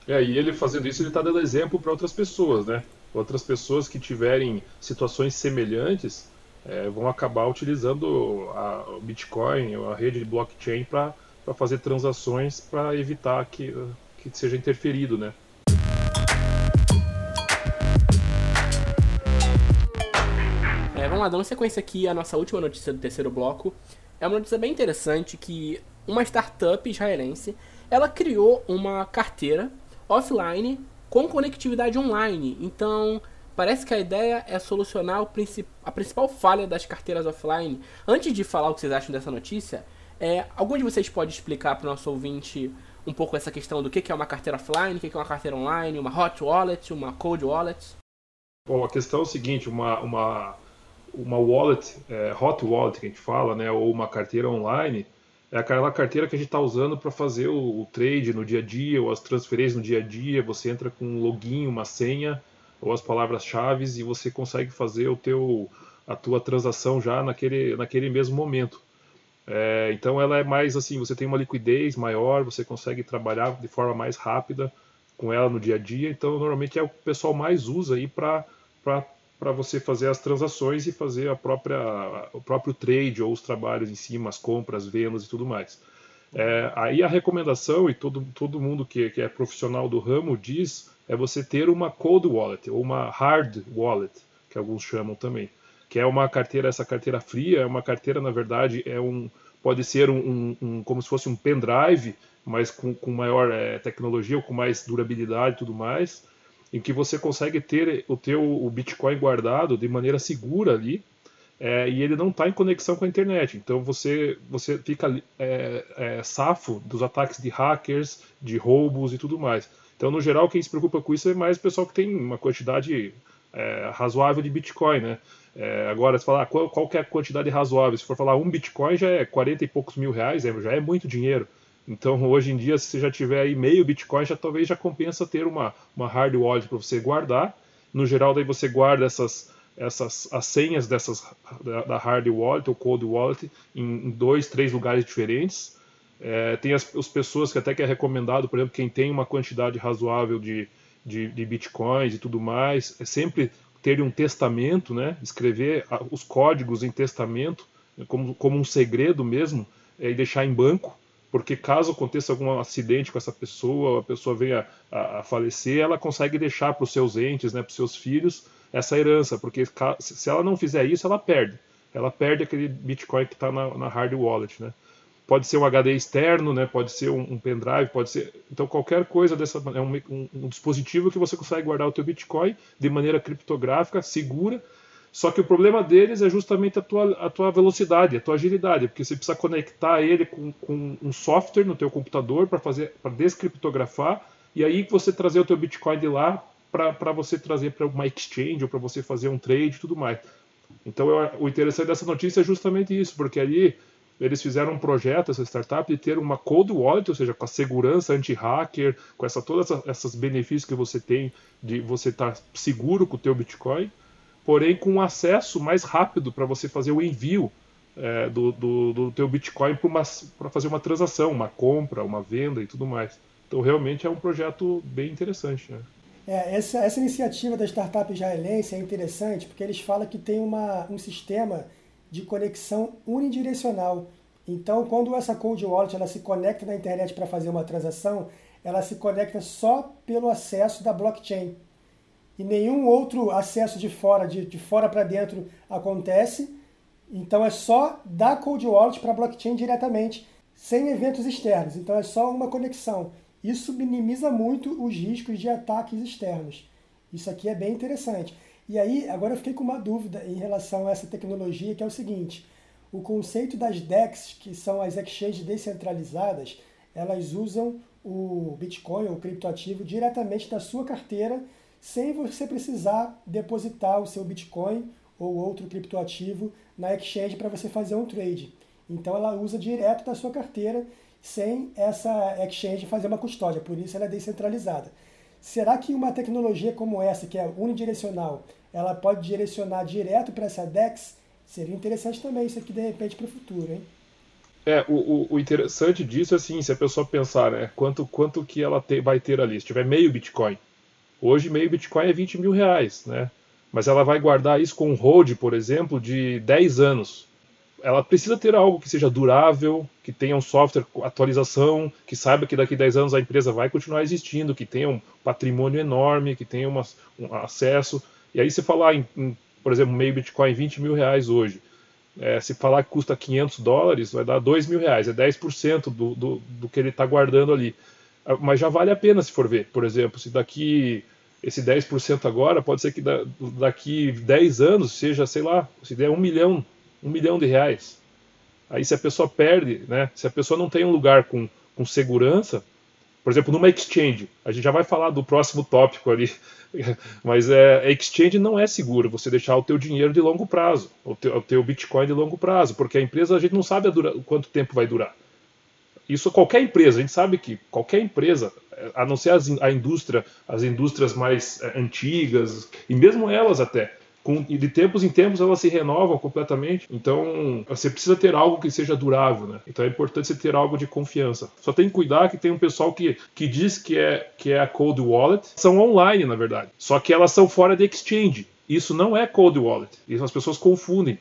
É, e ele fazendo isso, ele está dando exemplo para outras pessoas, né? Outras pessoas que tiverem situações semelhantes é, vão acabar utilizando a, o Bitcoin, a rede de blockchain, para fazer transações para evitar que, que seja interferido, né? É, vamos lá, dando sequência aqui a nossa última notícia do terceiro bloco. É uma notícia bem interessante que uma startup israelense, ela criou uma carteira offline com conectividade online. Então, parece que a ideia é solucionar a principal falha das carteiras offline. Antes de falar o que vocês acham dessa notícia, é, algum de vocês pode explicar para o nosso ouvinte um pouco essa questão do que é uma carteira offline, o que é uma carteira online, uma hot wallet, uma cold wallet? Bom, a questão é o seguinte, uma, uma, uma wallet, é, hot wallet que a gente fala, né, ou uma carteira online, é aquela carteira que a gente está usando para fazer o, o, trade no dia a dia, ou as transferências no dia a dia. Você entra com um login, uma senha, ou as palavras-chave e você consegue fazer o teu, a tua transação já naquele, naquele mesmo momento. É, então ela é mais assim, você tem uma liquidez maior, você consegue trabalhar de forma mais rápida com ela no dia a dia. Então normalmente é o pessoal mais usa aí para para você fazer as transações e fazer a própria, o próprio trade ou os trabalhos em cima, as compras, vendas e tudo mais. É, aí a recomendação, e todo, todo mundo que, que é profissional do ramo diz, é você ter uma cold wallet ou uma hard wallet, que alguns chamam também, que é uma carteira, essa carteira fria, é uma carteira, na verdade, é um, pode ser um, um, um como se fosse um pendrive, mas com, com maior é, tecnologia ou com mais durabilidade e tudo mais, em que você consegue ter o teu o Bitcoin guardado de maneira segura ali é, e ele não está em conexão com a internet. Então você, você fica é, é, safo dos ataques de hackers, de roubos e tudo mais. Então, no geral, quem se preocupa com isso é mais o pessoal que tem uma quantidade é, razoável de Bitcoin, né? É, agora, se falar qual, qual é a quantidade razoável, se for falar um Bitcoin já é 40 e poucos mil reais, é, já é muito dinheiro. Então, hoje em dia, se você já tiver aí meio Bitcoin, já talvez já compensa ter uma, uma hard wallet para você guardar. No geral, daí você guarda essas, essas as senhas dessas da, da hard wallet ou cold wallet em, dois, três lugares diferentes. É, tem as, as, pessoas que até que é recomendado, por exemplo, quem tem uma quantidade razoável de, de, de bitcoins e tudo mais, é sempre ter um testamento, né? escrever os códigos em testamento como, como um segredo mesmo é, e deixar em banco porque caso aconteça algum acidente com essa pessoa, a pessoa venha a, a falecer, ela consegue deixar para os seus entes, né, para os seus filhos, essa herança, porque se ela não fizer isso, ela perde. Ela perde aquele Bitcoin que está na, na, hard wallet, né? Pode ser um HD externo, né? Pode ser um, um pendrive, pode ser. Então qualquer coisa dessa é um, um, um dispositivo que você consegue guardar o teu Bitcoin de maneira criptográfica, segura só que o problema deles é justamente a tua, a tua velocidade, a tua agilidade, porque você precisa conectar ele com, com um software no teu computador para fazer para descriptografar e aí você trazer o teu Bitcoin de lá para você trazer para uma exchange ou para você fazer um trade e tudo mais. Então eu, o interessante dessa notícia é justamente isso, porque ali eles fizeram um projeto, essa startup, de ter uma cold wallet, ou seja, com a segurança anti-hacker, com essa, todos esses benefícios que você tem de você estar tá seguro com o teu Bitcoin, porém com acesso mais rápido para você fazer o envio é, do, do, do teu Bitcoin para fazer uma transação, uma compra, uma venda e tudo mais. Então realmente é um projeto bem interessante. Né? É, essa, essa iniciativa da startup israelense é interessante porque eles falam que tem uma, um sistema de conexão unidirecional. Então, quando essa cold wallet ela se conecta na internet para fazer uma transação, ela se conecta só pelo acesso da blockchain e nenhum outro acesso de fora, de, de fora para dentro acontece. Então é só da Cold Wallet para blockchain diretamente, sem eventos externos. Então é só uma conexão. Isso minimiza muito os riscos de ataques externos. Isso aqui é bem interessante. E aí, agora eu fiquei com uma dúvida em relação a essa tecnologia, que é o seguinte: o conceito das DEX, que são as exchanges descentralizadas, elas usam o Bitcoin, o criptoativo, diretamente da sua carteira sem você precisar depositar o seu Bitcoin ou outro criptoativo na exchange para você fazer um trade. Então ela usa direto da sua carteira sem essa exchange fazer uma custódia, por isso ela é descentralizada. Será que uma tecnologia como essa, que é unidirecional, ela pode direcionar direto para essa DEX? Seria interessante também isso aqui de repente para o futuro, hein? É, o, o, interessante disso é assim, se a pessoa pensar, né, quanto, quanto que ela te, vai ter ali, se tiver meio Bitcoin. Hoje meio Bitcoin é 20 mil reais, né? Mas ela vai guardar isso com um hold, por exemplo, de 10 anos. Ela precisa ter algo que seja durável, que tenha um software atualização, que saiba que daqui a 10 anos a empresa vai continuar existindo, que tenha um patrimônio enorme, que tenha uma, um acesso. E aí se falar em, em, por exemplo, meio Bitcoin 20 mil reais hoje, é, se falar que custa 500 dólares, vai dar 2 mil reais, é 10% do, do, do que ele está guardando ali. Ah, mas já vale a pena se for ver. Por exemplo, se daqui esse 10% agora, pode ser que daqui 10 anos seja, sei lá, se der um milhão, um milhão de reais. Aí se a pessoa perde, né? Se a pessoa não tem um lugar com, com segurança, por exemplo, numa exchange, a gente já vai falar do próximo tópico ali, mas é, exchange não é seguro você deixar o teu dinheiro de longo prazo, o teu, o teu Bitcoin de longo prazo, porque a empresa a gente não sabe dura, quanto tempo vai durar. Isso qualquer empresa, a gente sabe que qualquer empresa, a não ser as, a indústria, as indústrias mais é, antigas, e mesmo elas até, com, e de tempos em tempos elas se renovam completamente. Então você precisa ter algo que seja durável, né? Então é importante você ter algo de confiança. Só tem que cuidar que tem um pessoal que, que diz que é, que é a cold wallet, são online na verdade, só que elas são fora de exchange. Isso não é cold wallet. Isso as pessoas confundem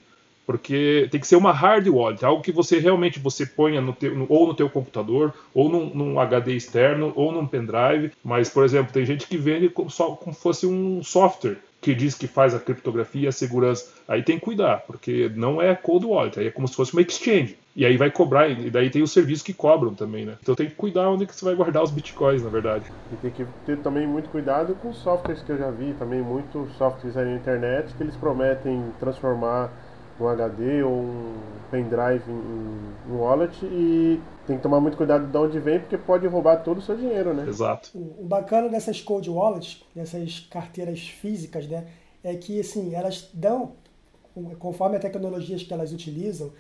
porque tem que ser uma hard wallet, algo que você realmente você ponha no teu, ou no teu computador, ou num, num, HD externo, ou num pendrive. Mas, por exemplo, tem gente que vende como, só, como fosse um software que diz que faz a criptografia e a segurança. Aí tem que cuidar, porque não é cold wallet, aí é como se fosse uma exchange. E aí vai cobrar, e daí tem os serviços que cobram também, né? Então tem que cuidar onde que você vai guardar os bitcoins, na verdade. E tem que ter também muito cuidado com softwares que eu já vi, também muitos softwares aí na internet que eles prometem transformar um HD ou um pendrive em um wallet e tem que tomar muito cuidado de onde vem porque pode roubar todo o seu dinheiro, né? Exato. O bacana dessas cold wallets, dessas carteiras físicas, né, é que assim, elas dão conforme as tecnologias que elas utilizam,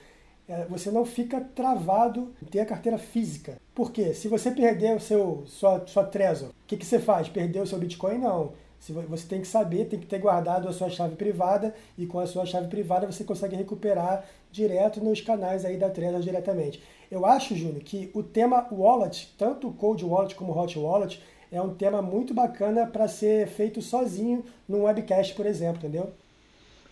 é, você não fica travado em ter a carteira física. Por quê? Se você perder o seu sua, sua Trezor, o que, que você faz? Perdeu o seu Bitcoin? Não você tem que saber, tem que ter guardado a sua chave privada e com a sua chave privada você consegue recuperar direto nos canais aí da Trezor diretamente. Eu acho, Júnior, que o tema wallet, tanto cold wallet como hot wallet, é um tema muito bacana para ser feito sozinho num webcast, por exemplo, entendeu?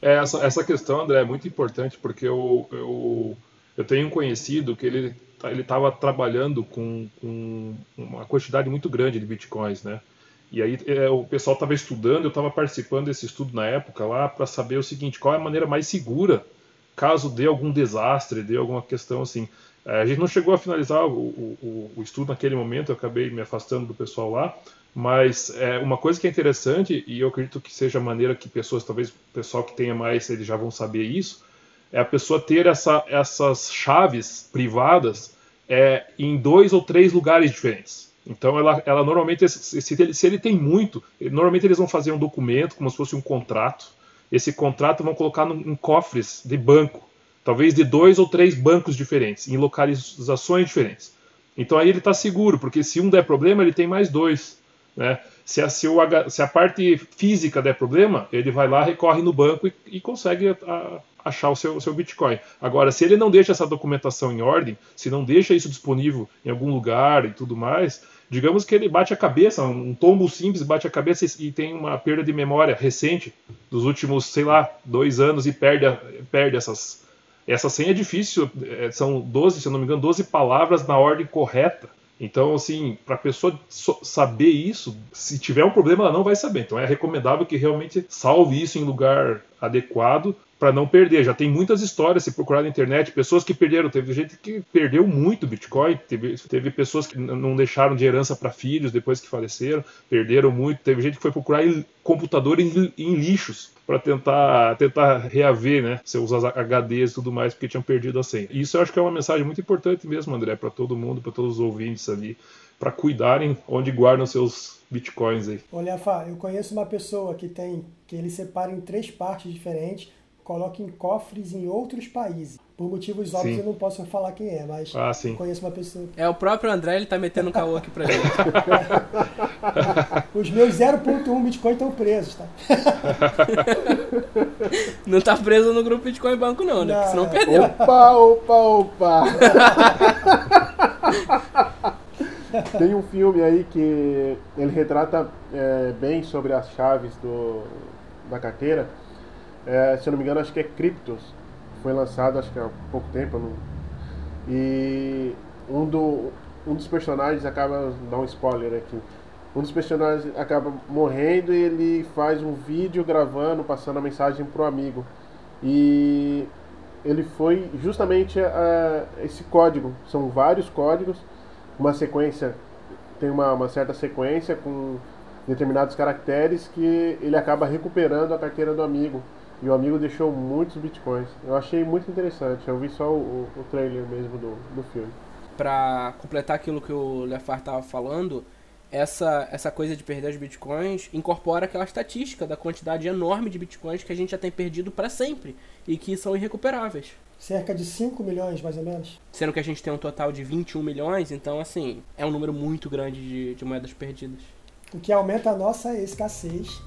É, essa, essa questão, André, é muito importante porque eu, eu, eu tenho um conhecido que ele ele estava trabalhando com, com uma quantidade muito grande de bitcoins, né? E aí é, o pessoal estava estudando, eu estava participando desse estudo na época lá para saber o seguinte, qual é a maneira mais segura caso dê algum desastre, dê alguma questão assim. É, a gente não chegou a finalizar o, o, o, estudo naquele momento, eu acabei me afastando do pessoal lá, mas é, uma coisa que é interessante, e eu acredito que seja a maneira que pessoas, talvez o pessoal que tenha mais, eles já vão saber isso, é a pessoa ter essa, essas chaves privadas é, em dois ou três lugares diferentes. Então, ela, ela normalmente, se ele, se ele tem muito, normalmente eles vão fazer um documento, como se fosse um contrato. Esse contrato vão colocar em cofres de banco, talvez de dois ou três bancos diferentes, em localizações diferentes. Então aí ele está seguro, porque se um der problema, ele tem mais dois. Né? Se, a, se, o, se a parte física der problema, ele vai lá, recorre no banco e, e consegue a, achar o seu, o seu Bitcoin. Agora, se ele não deixa essa documentação em ordem, se não deixa isso disponível em algum lugar e tudo mais, digamos que ele bate a cabeça, um tombo simples bate a cabeça e tem uma perda de memória recente dos últimos, sei lá, dois anos e perde, perde essas. Essa senha é difícil, é, são 12, se eu não me engano, 12 palavras na ordem correta. Então, assim, para a pessoa saber isso, se tiver um problema, ela não vai saber. Então, é recomendável que realmente salve isso em lugar adequado para não perder. Já tem muitas histórias, se procurar na internet, pessoas que perderam. Teve gente que perdeu muito Bitcoin, teve, teve pessoas que não deixaram de herança para filhos depois que faleceram, perderam muito. Teve gente que foi procurar em, computador em, em lixos para tentar tentar reaver, né, seus HDs e tudo mais, porque tinham perdido a senha. Isso eu acho que é uma mensagem muito importante mesmo, André, para todo mundo, para todos os ouvintes ali, para cuidarem onde guardam seus bitcoins aí. Olha, Fá, eu conheço uma pessoa que tem que ele separa em três partes diferentes coloca em cofres em outros países. Por motivos óbvios Sim. eu não posso falar quem é, mas Ah, sim. conheço uma pessoa. É o próprio André, ele tá metendo um caô aqui pra gente. Os meus 0.1 Bitcoin estão presos, tá? Não tá preso no grupo Bitcoin Banco, não, né? Porque senão Não. perdeu. Opa, opa, opa! Tem um filme aí que ele retrata é, bem sobre as chaves do, da carteira. É, se eu não me engano, acho que é Cryptos. Foi lançado acho que há pouco tempo. não- E um, do, um dos personagens acaba. Dar um spoiler aqui. Um dos personagens acaba morrendo e ele faz um vídeo gravando, passando a mensagem pro amigo. E ele foi justamente a, esse código. São vários códigos, uma sequência, tem uma, uma certa sequência com determinados caracteres que ele acaba recuperando a carteira do amigo. E o amigo deixou muitos bitcoins. Eu achei muito interessante. Eu vi só o, o trailer mesmo do, do filme. Pra completar aquilo que o Lefar tava falando, essa, essa coisa de perder os bitcoins incorpora aquela estatística da quantidade enorme de bitcoins que a gente já tem perdido pra sempre e que são irrecuperáveis. Cerca de 5 milhões, mais ou menos. Sendo que a gente tem um total de 21 milhões, então, assim, é um número muito grande de, de moedas perdidas. O que aumenta a nossa escassez,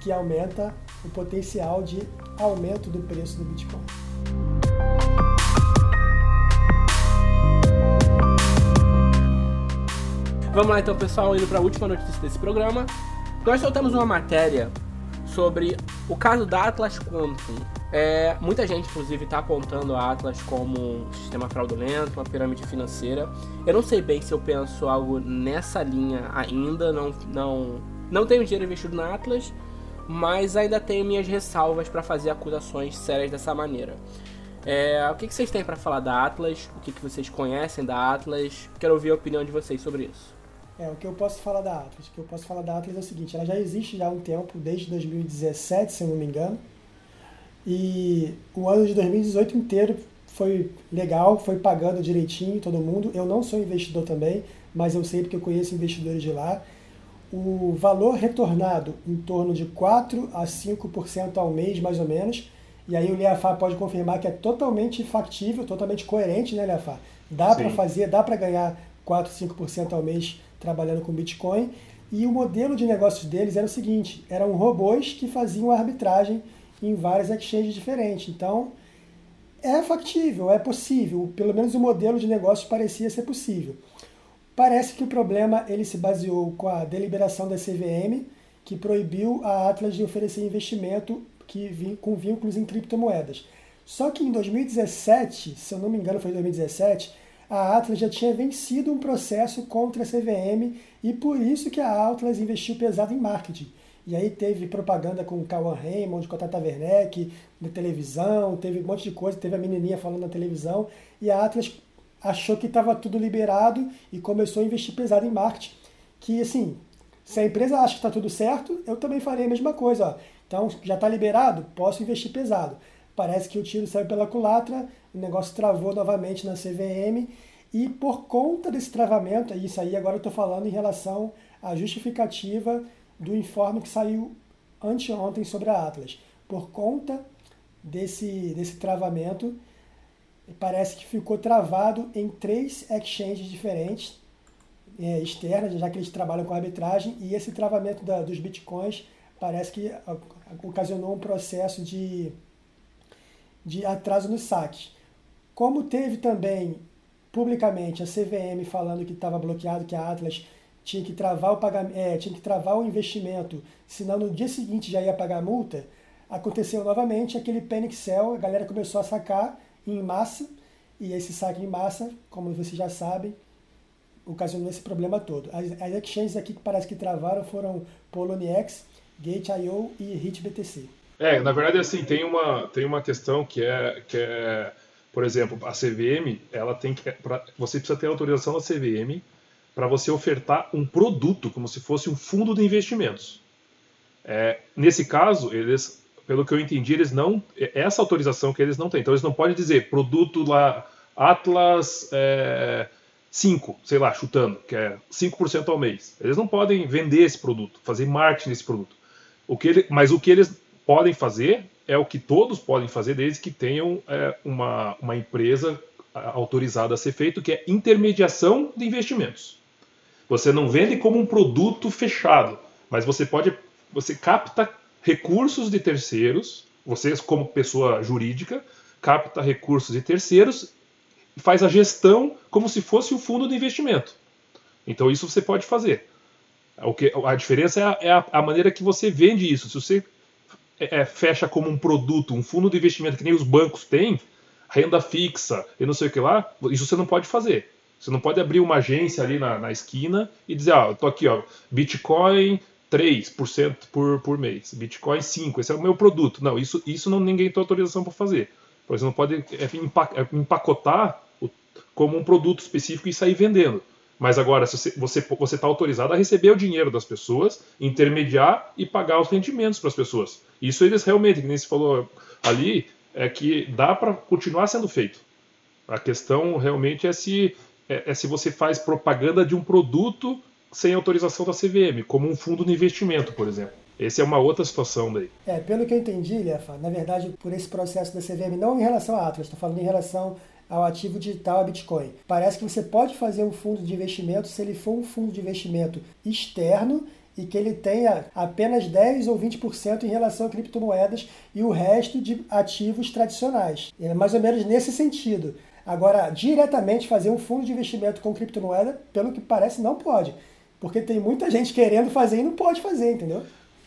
que aumenta o potencial de aumento do preço do Bitcoin. Vamos lá então, pessoal, indo para a última notícia desse programa. Nós soltamos uma matéria sobre o caso da Atlas Quantum. É, muita gente, inclusive, está apontando a Atlas como um sistema fraudulento, uma pirâmide financeira. Eu não sei bem se eu penso algo nessa linha ainda, não, não, não tenho dinheiro investido na Atlas, mas ainda tenho minhas ressalvas para fazer acusações sérias dessa maneira. É, o que, que vocês têm para falar da Atlas? O que, que vocês conhecem da Atlas? Quero ouvir a opinião de vocês sobre isso. É, o que eu posso falar da Atlas? O que eu posso falar da Atlas é o seguinte, ela já existe já há um tempo, desde 2017, se eu não me engano. E o ano de 2018 inteiro foi legal, foi pagando direitinho todo mundo. Eu não sou investidor também, mas eu sei porque eu conheço investidores de lá. O valor retornado em torno de 4 a 5% ao mês, mais ou menos. E aí o Leafá pode confirmar que é totalmente factível, totalmente coerente, né, Leafá? Dá para fazer, dá para ganhar 4, 5% ao mês trabalhando com Bitcoin. E o modelo de negócios deles era o seguinte: eram robôs que faziam arbitragem em várias exchanges diferentes. Então, é factível, é possível. Pelo menos o modelo de negócios parecia ser possível. Parece que o problema ele se baseou com a deliberação da CVM, que proibiu a Atlas de oferecer investimento que com vínculos em criptomoedas. Só que em 2017, se eu não me engano foi em 2017, a Atlas já tinha vencido um processo contra a CVM e por isso que a Atlas investiu pesado em marketing. E aí teve propaganda com o Cauã Raymond, com a Tata Werneck, na televisão, teve um monte de coisa, teve a menininha falando na televisão, e a Atlas achou que estava tudo liberado e começou a investir pesado em marketing. Que assim, se a empresa acha que está tudo certo, eu também farei a mesma coisa. Ó. Então, já está liberado, posso investir pesado. Parece que o tiro saiu pela culatra, o negócio travou novamente na CVM, e por conta desse travamento, e isso aí agora eu estou falando em relação à justificativa do informe que saiu anteontem sobre a Atlas. Por conta desse, desse travamento, parece que ficou travado em três exchanges diferentes, é, externas, já que eles trabalham com arbitragem, e esse travamento da- dos bitcoins parece que ocasionou um processo de, de atraso nos saques. Como teve também publicamente a CVM falando que estava bloqueado, que a Atlas tinha que travar o pagamento, é, tinha que travar o investimento, senão no dia seguinte já ia pagar a multa, aconteceu novamente aquele panic sell, a galera começou a sacar em massa, e esse saque em massa, como vocês já sabem, ocasionou esse problema todo. As, as exchanges aqui que parece que travaram foram Poloniex, Gate.io e HitBTC. É, na verdade, assim, tem uma, tem uma questão que é, que é, por exemplo, a CVM, ela tem que, pra, você precisa ter autorização da CVM para você ofertar um produto como se fosse um fundo de investimentos. É, nesse caso, eles, pelo que eu entendi, eles não, essa autorização que eles não têm. Então, eles não podem dizer produto lá Atlas é, 5, sei lá, chutando, que é 5% ao mês. Eles não podem vender esse produto, fazer marketing nesse produto. O que ele, mas o que eles podem fazer é o que todos podem fazer desde que tenham é, uma, uma empresa autorizada a ser feito, que é intermediação de investimentos. Você não vende como um produto fechado, mas você pode, você capta recursos de terceiros, você como pessoa jurídica capta recursos de terceiros e faz a gestão como se fosse um fundo de investimento. Então isso você pode fazer. O que, a diferença é, a, é a, a maneira que você vende isso. Se você é, é, fecha como um produto, um fundo de investimento que nem os bancos têm, renda fixa e não sei o que lá, isso você não pode fazer. Você não pode abrir uma agência ali na, na esquina e dizer, ah, eu tô aqui, ó, Bitcoin 3% por, por mês, Bitcoin 5%, esse é o meu produto. Não, isso, isso não ninguém tem autorização para fazer. Você não pode é, é, empacotar como um produto específico e sair vendendo. Mas agora, você está você, tá autorizado a receber o dinheiro das pessoas, intermediar e pagar os rendimentos para as pessoas. Isso eles realmente, que nem se falou ali, é que dá para continuar sendo feito. A questão realmente é se, é, é, se você faz propaganda de um produto sem autorização da CVM, como um fundo de investimento, por exemplo. Essa é uma outra situação daí. É, pelo que eu entendi, Lefa, na verdade, por esse processo da CVM, não em relação à Atlas, estou falando em relação ao ativo digital a Bitcoin. Parece que você pode fazer um fundo de investimento se ele for um fundo de investimento externo e que ele tenha apenas 10 ou 20% em relação a criptomoedas e o resto de ativos tradicionais. É mais ou menos nesse sentido. Agora, diretamente fazer um fundo de investimento com criptomoeda, pelo que parece, não pode. Porque tem muita gente querendo fazer e não pode fazer, entendeu?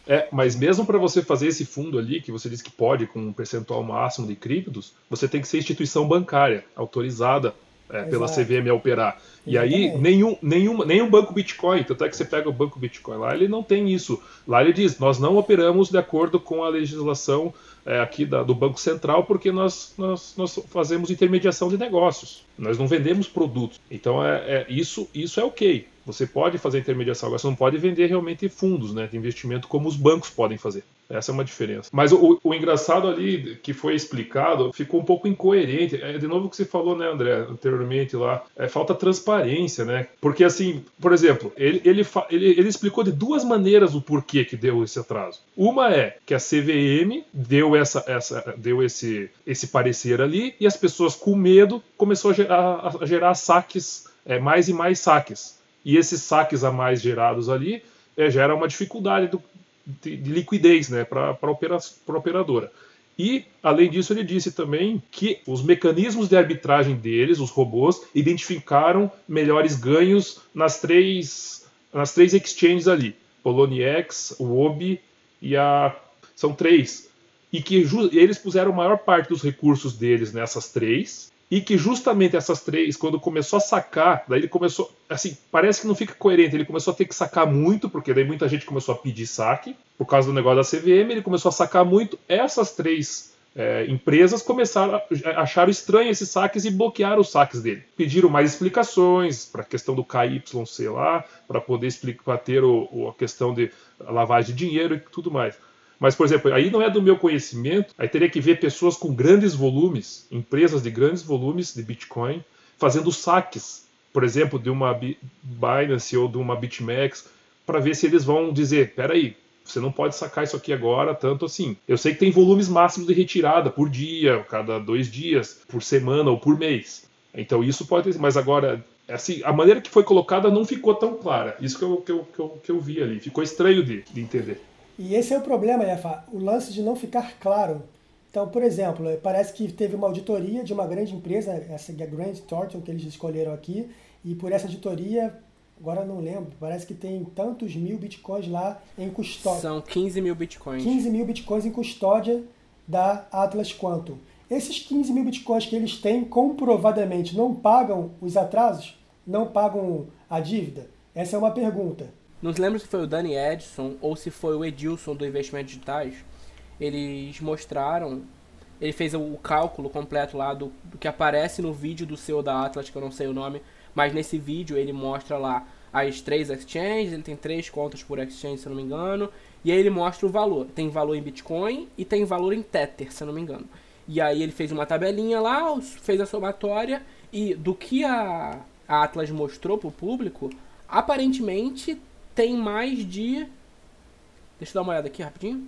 É, mas mesmo para você fazer esse fundo ali, que você diz que pode com um percentual máximo de criptos, você tem que ser instituição bancária, autorizada é, pela CVM a operar. E aí, nenhum, nenhum, nenhum banco Bitcoin, tanto é que você pega o banco Bitcoin lá, ele não tem isso. Lá ele diz: nós não operamos de acordo com a legislação é, aqui da, do Banco Central, porque nós, nós, nós fazemos intermediação de negócios. Nós não vendemos produtos. Então, é, é isso, isso é ok. Você pode fazer intermediação, agora você não pode vender realmente fundos né, de investimento como os bancos podem fazer. Essa é uma diferença. Mas o, o, engraçado ali que foi explicado ficou um pouco incoerente. É de novo o que você falou, né, André, anteriormente lá. É falta transparência, né? Porque assim, por exemplo, ele, ele, ele, ele explicou de duas maneiras o porquê que deu esse atraso. Uma é que a CVM deu, essa, essa, deu esse, esse parecer ali e as pessoas com medo começou a gerar, a gerar saques, é, mais e mais saques. E esses saques a mais gerados ali é, gera uma dificuldade do, de, de liquidez né, para a opera, operadora. E, além disso, ele disse também que os mecanismos de arbitragem deles, os robôs, identificaram melhores ganhos nas três, nas três exchanges ali: Poloniex, o OBI e a. São três. E que eles puseram a maior parte dos recursos deles nessas três, e que justamente essas três, quando começou a sacar, daí ele começou, assim, parece que não fica coerente, ele começou a ter que sacar muito, porque daí muita gente começou a pedir saque, por causa do negócio da CVM, ele começou a sacar muito, essas três é, empresas começaram a achar estranho esses saques e bloquearam os saques dele. Pediram mais explicações para a questão do KYC lá, para poder explicar, ter o, o, a questão de lavagem de dinheiro e tudo mais. Mas, por exemplo, aí não é do meu conhecimento, aí teria que ver pessoas com grandes volumes, empresas de grandes volumes de Bitcoin, fazendo saques, por exemplo, de uma Binance ou de uma BitMEX, para ver se eles vão dizer: peraí, você não pode sacar isso aqui agora tanto assim. Eu sei que tem volumes máximos de retirada por dia, cada dois dias, por semana ou por mês. Então isso pode, mas agora assim, a maneira que foi colocada não ficou tão clara. Isso que eu, que eu, que eu, que eu vi ali. Ficou estranho de, de entender. E esse é o problema, Efa, o lance de não ficar claro. Então, por exemplo, parece que teve uma auditoria de uma grande empresa, essa é a Grand Thornton que eles escolheram aqui, e por essa auditoria, agora não lembro, parece que tem tantos mil bitcoins lá em custódia. São 15 mil bitcoins. 15 mil bitcoins em custódia da Atlas Quantum. Esses 15 mil bitcoins que eles têm comprovadamente não pagam os atrasos? Não pagam a dívida? Essa é uma pergunta. Não se lembro se foi o Danny Edson ou se foi o Edilson do Investimentos Digitais. Eles mostraram. Ele fez o cálculo completo lá do, do que aparece no vídeo do CEO da Atlas, que eu não sei o nome. Mas nesse vídeo ele mostra lá as três exchanges, ele tem três contas por exchange, se eu não me engano. E aí ele mostra o valor. Tem valor em Bitcoin e tem valor em Tether, se eu não me engano. E aí ele fez uma tabelinha lá, fez a somatória e do que a, a Atlas mostrou para o público, aparentemente tem mais de. Deixa eu dar uma olhada aqui rapidinho.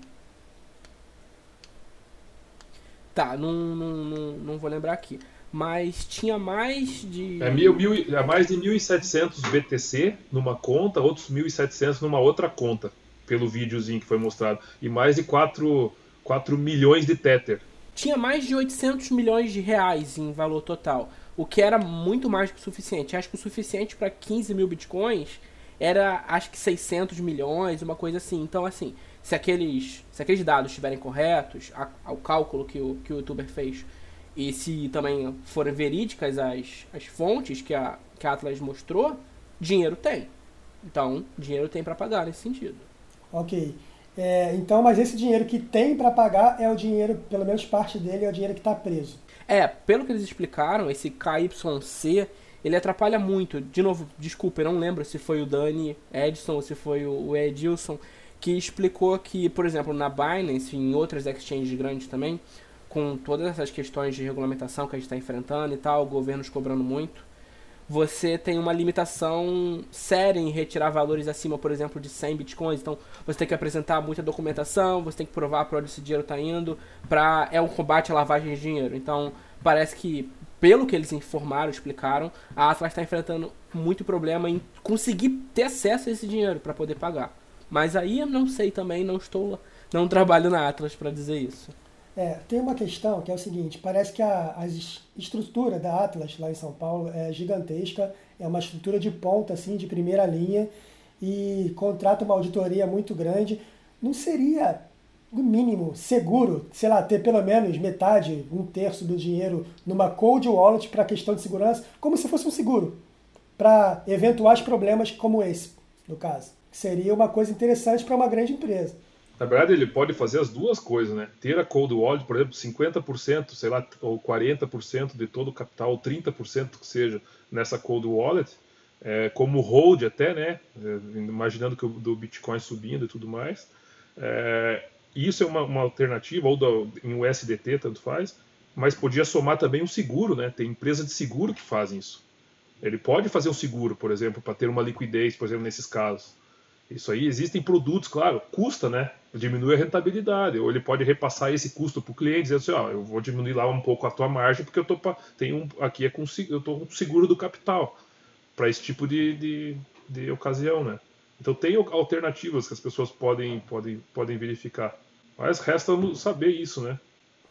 Tá, não, não, não, não vou lembrar aqui. Mas tinha mais de. É, mil, mil, é mais de 1.700 BTC numa conta, outros 1.700 numa outra conta, pelo videozinho que foi mostrado. E mais de 4, 4 milhões de Tether. Tinha mais de 800 milhões de reais em valor total. O que era muito mais que o suficiente. Acho que o suficiente para 15 mil bitcoins era, acho que 600 milhões, uma coisa assim. Então, assim, se aqueles, se aqueles dados estiverem corretos, a, ao cálculo que o, que o youtuber fez, e se também forem verídicas as, as fontes que a, que a Atlas mostrou, dinheiro tem. Então, dinheiro tem para pagar nesse sentido. Ok. É, então, mas esse dinheiro que tem para pagar é o dinheiro, pelo menos parte dele, é o dinheiro que está preso. É, pelo que eles explicaram, esse KYC, ele atrapalha muito. De novo, desculpa, eu não lembro se foi o Dani Edson ou se foi o Edilson, que explicou que, por exemplo, na Binance e em outras exchanges grandes também, com todas essas questões de regulamentação que a gente está enfrentando e tal, governos cobrando muito, você tem uma limitação séria em retirar valores acima, por exemplo, de 100 bitcoins. Então, você tem que apresentar muita documentação, você tem que provar para onde esse dinheiro está indo, pra... é um combate à lavagem de dinheiro. Então, parece que, pelo que eles informaram, explicaram, a Atlas está enfrentando muito problema em conseguir ter acesso a esse dinheiro para poder pagar. Mas aí eu não sei também, não estou, não trabalho na Atlas para dizer isso. É, tem uma questão que é o seguinte, parece que a, a estrutura da Atlas lá em São Paulo é gigantesca, é uma estrutura de ponta, assim, de primeira linha, e contrata uma auditoria muito grande. Não seria, no mínimo, seguro, sei lá, ter pelo menos metade, um terço do dinheiro numa cold wallet para questão de segurança, como se fosse um seguro, para eventuais problemas como esse, no caso. Seria uma coisa interessante para uma grande empresa. Na verdade, ele pode fazer as duas coisas, né? Ter a cold wallet, por exemplo, 50%, sei lá, ou 40% de todo o capital, ou 30% que seja nessa cold wallet, é, como hold até, né? É, imaginando que o do Bitcoin subindo e tudo mais. É, isso é uma, uma alternativa, ou do, em USDT, tanto faz, mas podia somar também um seguro, né? Tem empresa de seguro que fazem isso. Ele pode fazer um seguro, por exemplo, para ter uma liquidez, por exemplo, nesses casos. Isso aí existem produtos, claro, custa, né? Diminui a rentabilidade. Ou ele pode repassar esse custo para o cliente, dizendo assim, ó, eu vou diminuir lá um pouco a tua margem, porque eu tô pra, tem um, aqui é com eu tô com seguro do capital para esse tipo de, de, de ocasião, né? Então tem alternativas que as pessoas podem, podem, podem verificar. Mas resta saber isso, né?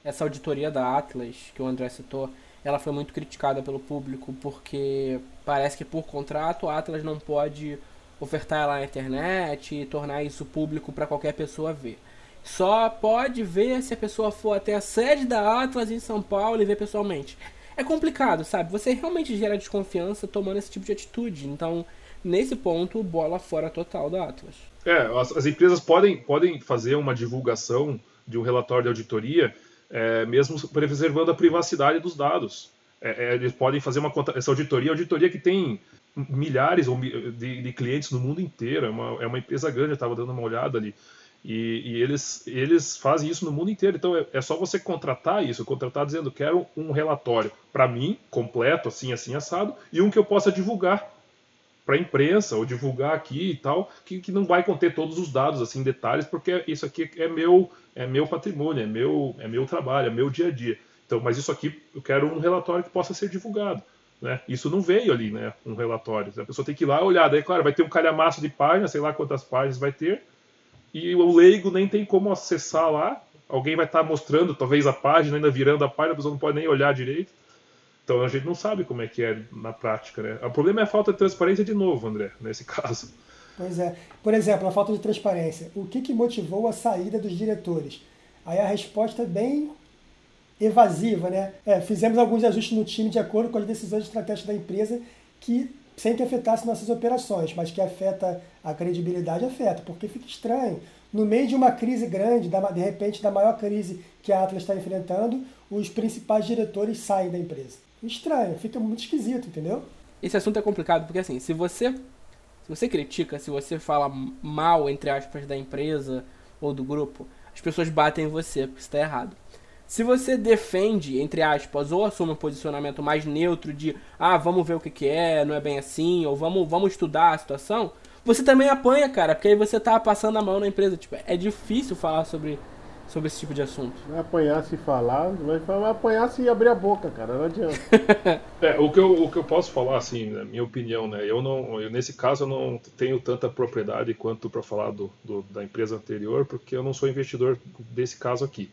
Essa auditoria da Atlas, que o André citou, ela foi muito criticada pelo público porque parece que por contrato a Atlas não pode ofertar ela na internet e tornar isso público para qualquer pessoa ver. Só pode ver se a pessoa for até a sede da Atlas em São Paulo e ver pessoalmente. É complicado, sabe? Você realmente gera desconfiança tomando esse tipo de atitude. Então, nesse ponto, bola fora total da Atlas. É, as, as empresas podem, podem fazer uma divulgação de um relatório de auditoria, é, mesmo preservando a privacidade dos dados. É, é, eles podem fazer uma essa auditoria, auditoria que tem milhares de, de, clientes no mundo inteiro. É uma, é uma empresa grande, eu estava dando uma olhada ali. E, e, eles, eles fazem isso no mundo inteiro. Então é, é só você contratar isso, contratar dizendo quero um relatório para mim, completo, assim, assim, assado, e um que eu possa divulgar para a imprensa ou divulgar aqui e tal, que, que não vai conter todos os dados assim detalhes, porque isso aqui é meu é meu patrimônio, é meu é meu trabalho, é meu dia a dia. Então, mas isso aqui eu quero um relatório que possa ser divulgado. Né? Isso não veio ali, né? Um relatório. A pessoa tem que ir lá olhar. Daí, claro, vai ter um calhamaço de páginas, sei lá quantas páginas vai ter. E o leigo nem tem como acessar lá. Alguém vai estar mostrando, talvez, a página, ainda virando a página, a pessoa não pode nem olhar direito. Então a gente não sabe como é que é na prática, né? O problema é a falta de transparência de novo, André, nesse caso. Pois é. Por exemplo, a falta de transparência. O que, que motivou a saída dos diretores? Aí a resposta é bem evasiva, né? É, fizemos alguns ajustes no time de acordo com as decisões estratégicas da empresa que sem que afetasse nossas operações, mas que afeta a credibilidade, afeta, porque fica estranho. No meio de uma crise grande, de repente da maior crise que a Atlas está enfrentando, os principais diretores saem da empresa. Estranho, fica muito esquisito, entendeu? Esse assunto é complicado porque assim, se você se você critica, se você fala mal entre aspas da empresa ou do grupo, as pessoas batem em você porque está errado. Se você defende, entre aspas, ou assume um posicionamento mais neutro de ah, vamos ver o que, que é, não é bem assim, ou vamos, vamos estudar a situação, você também apanha, cara, porque aí você tá passando a mão na empresa. Tipo, é difícil falar sobre, sobre esse tipo de assunto? Vai apanhar se falar, vai apanhar se abrir a boca, cara, não adianta. é, o que, eu, o que eu posso falar, assim, na minha opinião, né, eu não, eu, nesse caso eu não tenho tanta propriedade quanto para falar do, do, da empresa anterior, porque eu não sou investidor desse caso aqui.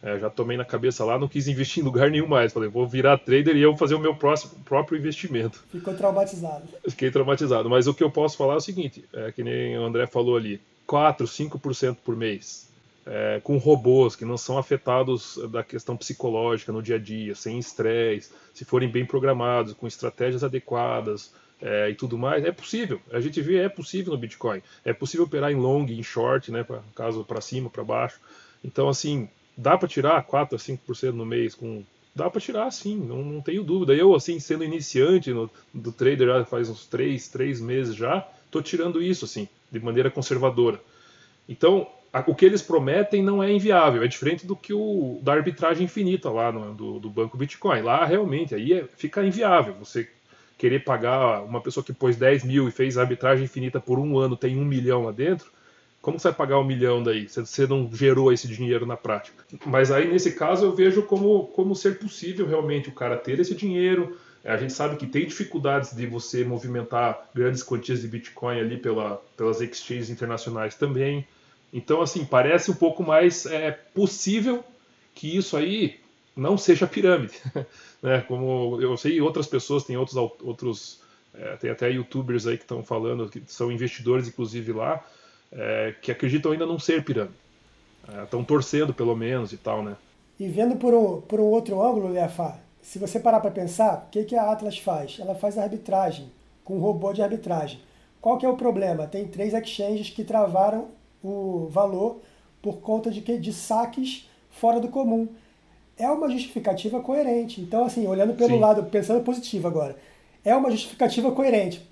É, já tomei na cabeça lá, não quis investir em lugar nenhum mais. Falei, vou virar trader e eu vou fazer o meu próximo, próprio investimento. Ficou traumatizado. Fiquei traumatizado. Mas o que eu posso falar é o seguinte: é que nem o André falou ali, 4, 5% por mês. É, com robôs que não são afetados da questão psicológica no dia a dia, sem estresse, se forem bem programados, com estratégias adequadas é, e tudo mais, é possível. A gente vê, é possível no Bitcoin. É possível operar em long, em short, né, pra, caso para cima, para baixo. Então, assim, Dá para tirar 4 a 5% no mês com dá para tirar sim, não, não, tenho dúvida. Eu, assim, sendo iniciante no, do trader já faz uns 3, 3 meses já, estou tirando isso, assim, de maneira conservadora. Então, o que eles prometem não é inviável, é diferente do que o da arbitragem infinita lá no, do, do banco Bitcoin. Lá, realmente, aí é, fica inviável. Você querer pagar uma pessoa que pôs 10 mil e fez arbitragem infinita por um ano, tem um milhão lá dentro, como você vai pagar um milhão daí? Você não gerou esse dinheiro na prática. Mas aí, nesse caso, eu vejo como, como ser possível realmente o cara ter esse dinheiro. A gente sabe que tem dificuldades de você movimentar grandes quantias de Bitcoin ali pela, pelas exchanges internacionais também. Então, assim, parece um pouco mais é, possível que isso aí não seja pirâmide. né? Como eu sei, outras pessoas têm outros, outros é, tem até youtubers aí que estão falando, que são investidores, inclusive, lá, é, que acreditam ainda não ser pirâmide. Estão é, torcendo, pelo menos, e tal, né? E vendo por um, por um outro ângulo, Lefa, se você parar para pensar, o que, que a Atlas faz? Ela faz arbitragem, com um robô de arbitragem. Qual que é o problema? Tem três exchanges que travaram o valor por conta de, que, de saques fora do comum. É uma justificativa coerente. Então, assim, olhando pelo Sim. lado, pensando positivo agora, é uma justificativa coerente.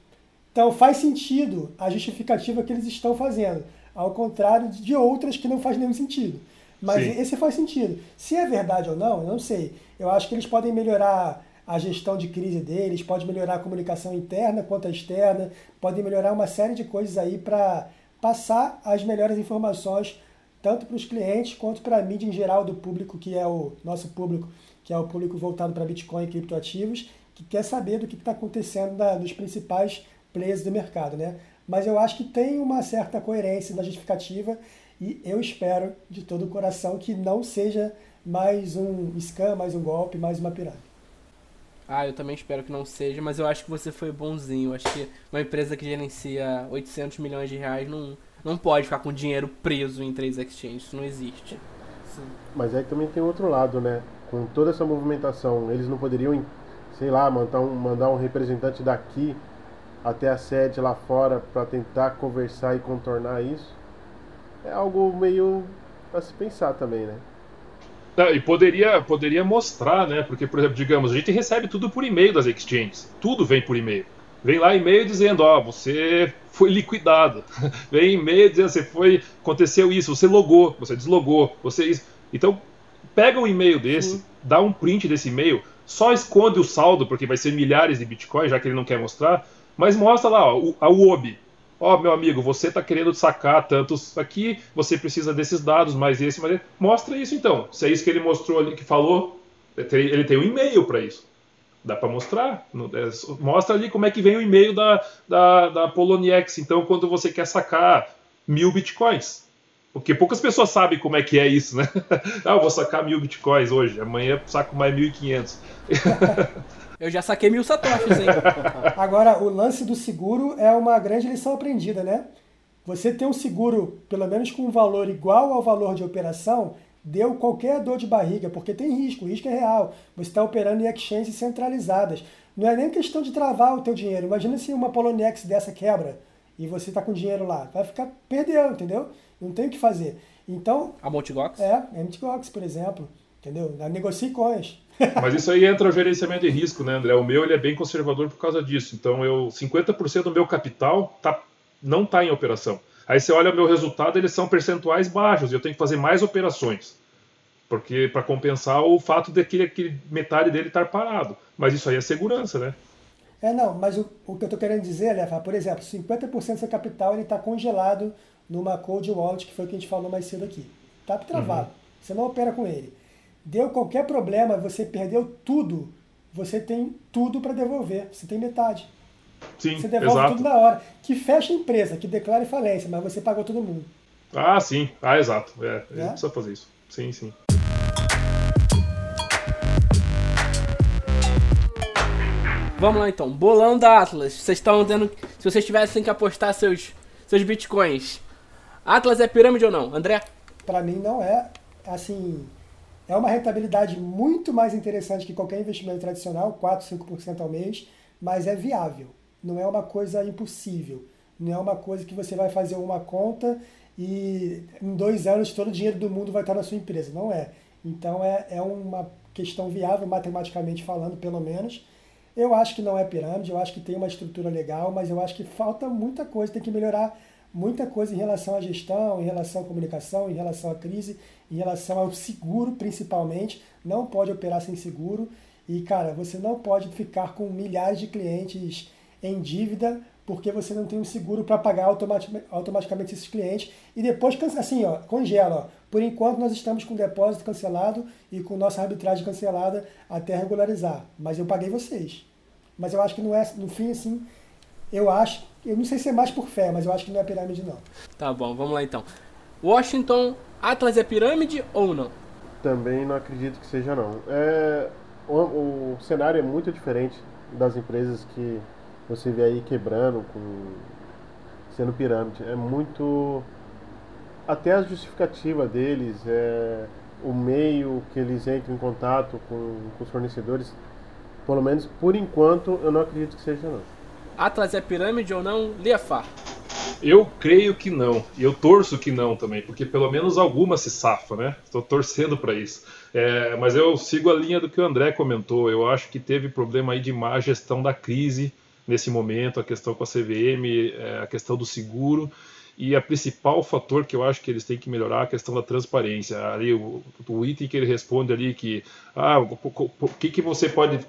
Então faz sentido a justificativa que eles estão fazendo, ao contrário de outras que não faz nenhum sentido. Mas Sim. esse faz sentido. Se é verdade ou não, eu não sei. Eu acho que eles podem melhorar a gestão de crise deles, pode melhorar a comunicação interna quanto a externa, podem melhorar uma série de coisas aí para passar as melhores informações tanto para os clientes quanto para a mídia em geral do público que é o nosso público, que é o público voltado para Bitcoin e criptoativos, que quer saber do que está acontecendo na, nos principais players do mercado, né? Mas eu acho que tem uma certa coerência na justificativa e eu espero de todo o coração que não seja mais um scam, mais um golpe, mais uma pirâmide. Ah, eu também espero que não seja, mas eu acho que você foi bonzinho. Eu acho que uma empresa que gerencia 800 milhões de reais não, não pode ficar com dinheiro preso em três exchanges. Isso não existe. Sim. Mas aí também tem outro lado, né? Com toda essa movimentação, eles não poderiam, sei lá, mandar um, mandar um representante daqui até a sede lá fora para tentar conversar e contornar isso, é algo meio a se pensar também, né? Não, e poderia, poderia mostrar, né? Porque, por exemplo, digamos, a gente recebe tudo por e-mail das exchanges. Tudo vem por e-mail. Vem lá e-mail dizendo, ó, oh, você foi liquidado. vem e-mail dizendo, você foi, aconteceu isso, você logou, você deslogou, você isso. Então, pega um e-mail desse, dá um print desse e-mail, só esconde o saldo, porque vai ser milhares de Bitcoin, já que ele não quer mostrar, mas mostra lá, ó, a UOB. Ó, meu amigo, você está querendo sacar tantos aqui, você precisa desses dados, mais esse, mais esse. Mostra isso então. Se é isso que ele mostrou ali, que falou, ele tem um e-mail para isso. Dá para mostrar. É, mostra ali como é que vem o e-mail da, da, da Poloniex. Então, quando você quer sacar mil bitcoins. Porque poucas pessoas sabem como é que é isso, né? ah, eu vou sacar mil bitcoins hoje, amanhã saco mais 1.500. Eu já saquei mil satoshis, hein? Agora, o lance do seguro é uma grande lição aprendida, né? Você ter um seguro, pelo menos com um valor igual ao valor de operação, deu qualquer dor de barriga, porque tem risco, o risco é real. Você está operando em exchanges centralizadas. Não é nem questão de travar o teu dinheiro. Imagina se uma Poloniex dessa quebra e você está com dinheiro lá. Vai ficar perdendo, entendeu? Não tem o que fazer. Então... A Multigox? É, a Multigox, por exemplo. Entendeu? Negocie coins. Mas isso aí entra o gerenciamento de risco, né, André? O meu ele é bem conservador por causa disso. Então, eu 50% do meu capital tá, não está em operação. Aí você olha o meu resultado, eles são percentuais baixos e eu tenho que fazer mais operações. Porque para compensar o fato de que, que metade dele estar parado. Mas isso aí é segurança, né? É, não, mas o, o que eu estou querendo dizer, Lefa, por exemplo, 50% do seu capital está congelado numa cold wallet, que foi o que a gente falou mais cedo aqui. Está travado. Uhum. Você não opera com ele. Deu qualquer problema, você perdeu tudo, você tem tudo para devolver. Você tem metade. Sim, você devolve exato. tudo na hora. Que fecha a empresa, que declare falência, mas você pagou todo mundo. Ah, sim. Ah, exato. É, a gente É? precisa fazer isso. Sim, sim. Vamos lá então. Bolão da Atlas. Vocês estão dando. Se vocês tivessem que apostar seus, seus bitcoins, Atlas é pirâmide ou não? André? Para mim não é assim, é uma rentabilidade muito mais interessante que qualquer investimento tradicional, 4, 5% ao mês, mas é viável. Não é uma coisa impossível. Não é uma coisa que você vai fazer uma conta e em dois anos todo o dinheiro do mundo vai estar na sua empresa. Não é. Então é, é uma questão viável, matematicamente falando, pelo menos. Eu acho que não é pirâmide, eu acho que tem uma estrutura legal, mas eu acho que falta muita coisa, tem que melhorar muita coisa em relação à gestão, em relação à comunicação, em relação à crise, em relação ao seguro, principalmente. Não pode operar sem seguro. E, cara, você não pode ficar com milhares de clientes em dívida porque você não tem um seguro para pagar automatic- automaticamente esses clientes. E depois, assim, ó, congela. Ó. Por enquanto, nós estamos com o depósito cancelado e com nossa arbitragem cancelada até regularizar. Mas eu paguei vocês. Mas eu acho que não é, no fim, assim, eu acho, eu não sei se é mais por fé, mas eu acho que não é pirâmide, não. Tá bom, vamos lá então. Washington, Atlas é pirâmide ou não? Também não acredito que seja não. É, o, o cenário é muito diferente das empresas que você vê aí quebrando, com, sendo pirâmide. É muito. Até a justificativa deles, é, o meio que eles entram em contato com, com os fornecedores, pelo menos por enquanto, eu não acredito que seja não. Atlas é pirâmide ou não? Liafar. Eu creio que não. E eu torço que não também, porque pelo menos alguma se safa, né? Estou torcendo para isso. É, mas eu sigo a linha do que o André comentou. Eu acho que teve problema aí de má gestão da crise nesse momento, a questão com a CVM, é, a questão do seguro. E a principal fator que eu acho que eles têm que melhorar é a questão da transparência. Ali o, o item que ele responde ali que ah, o o- o que que você pode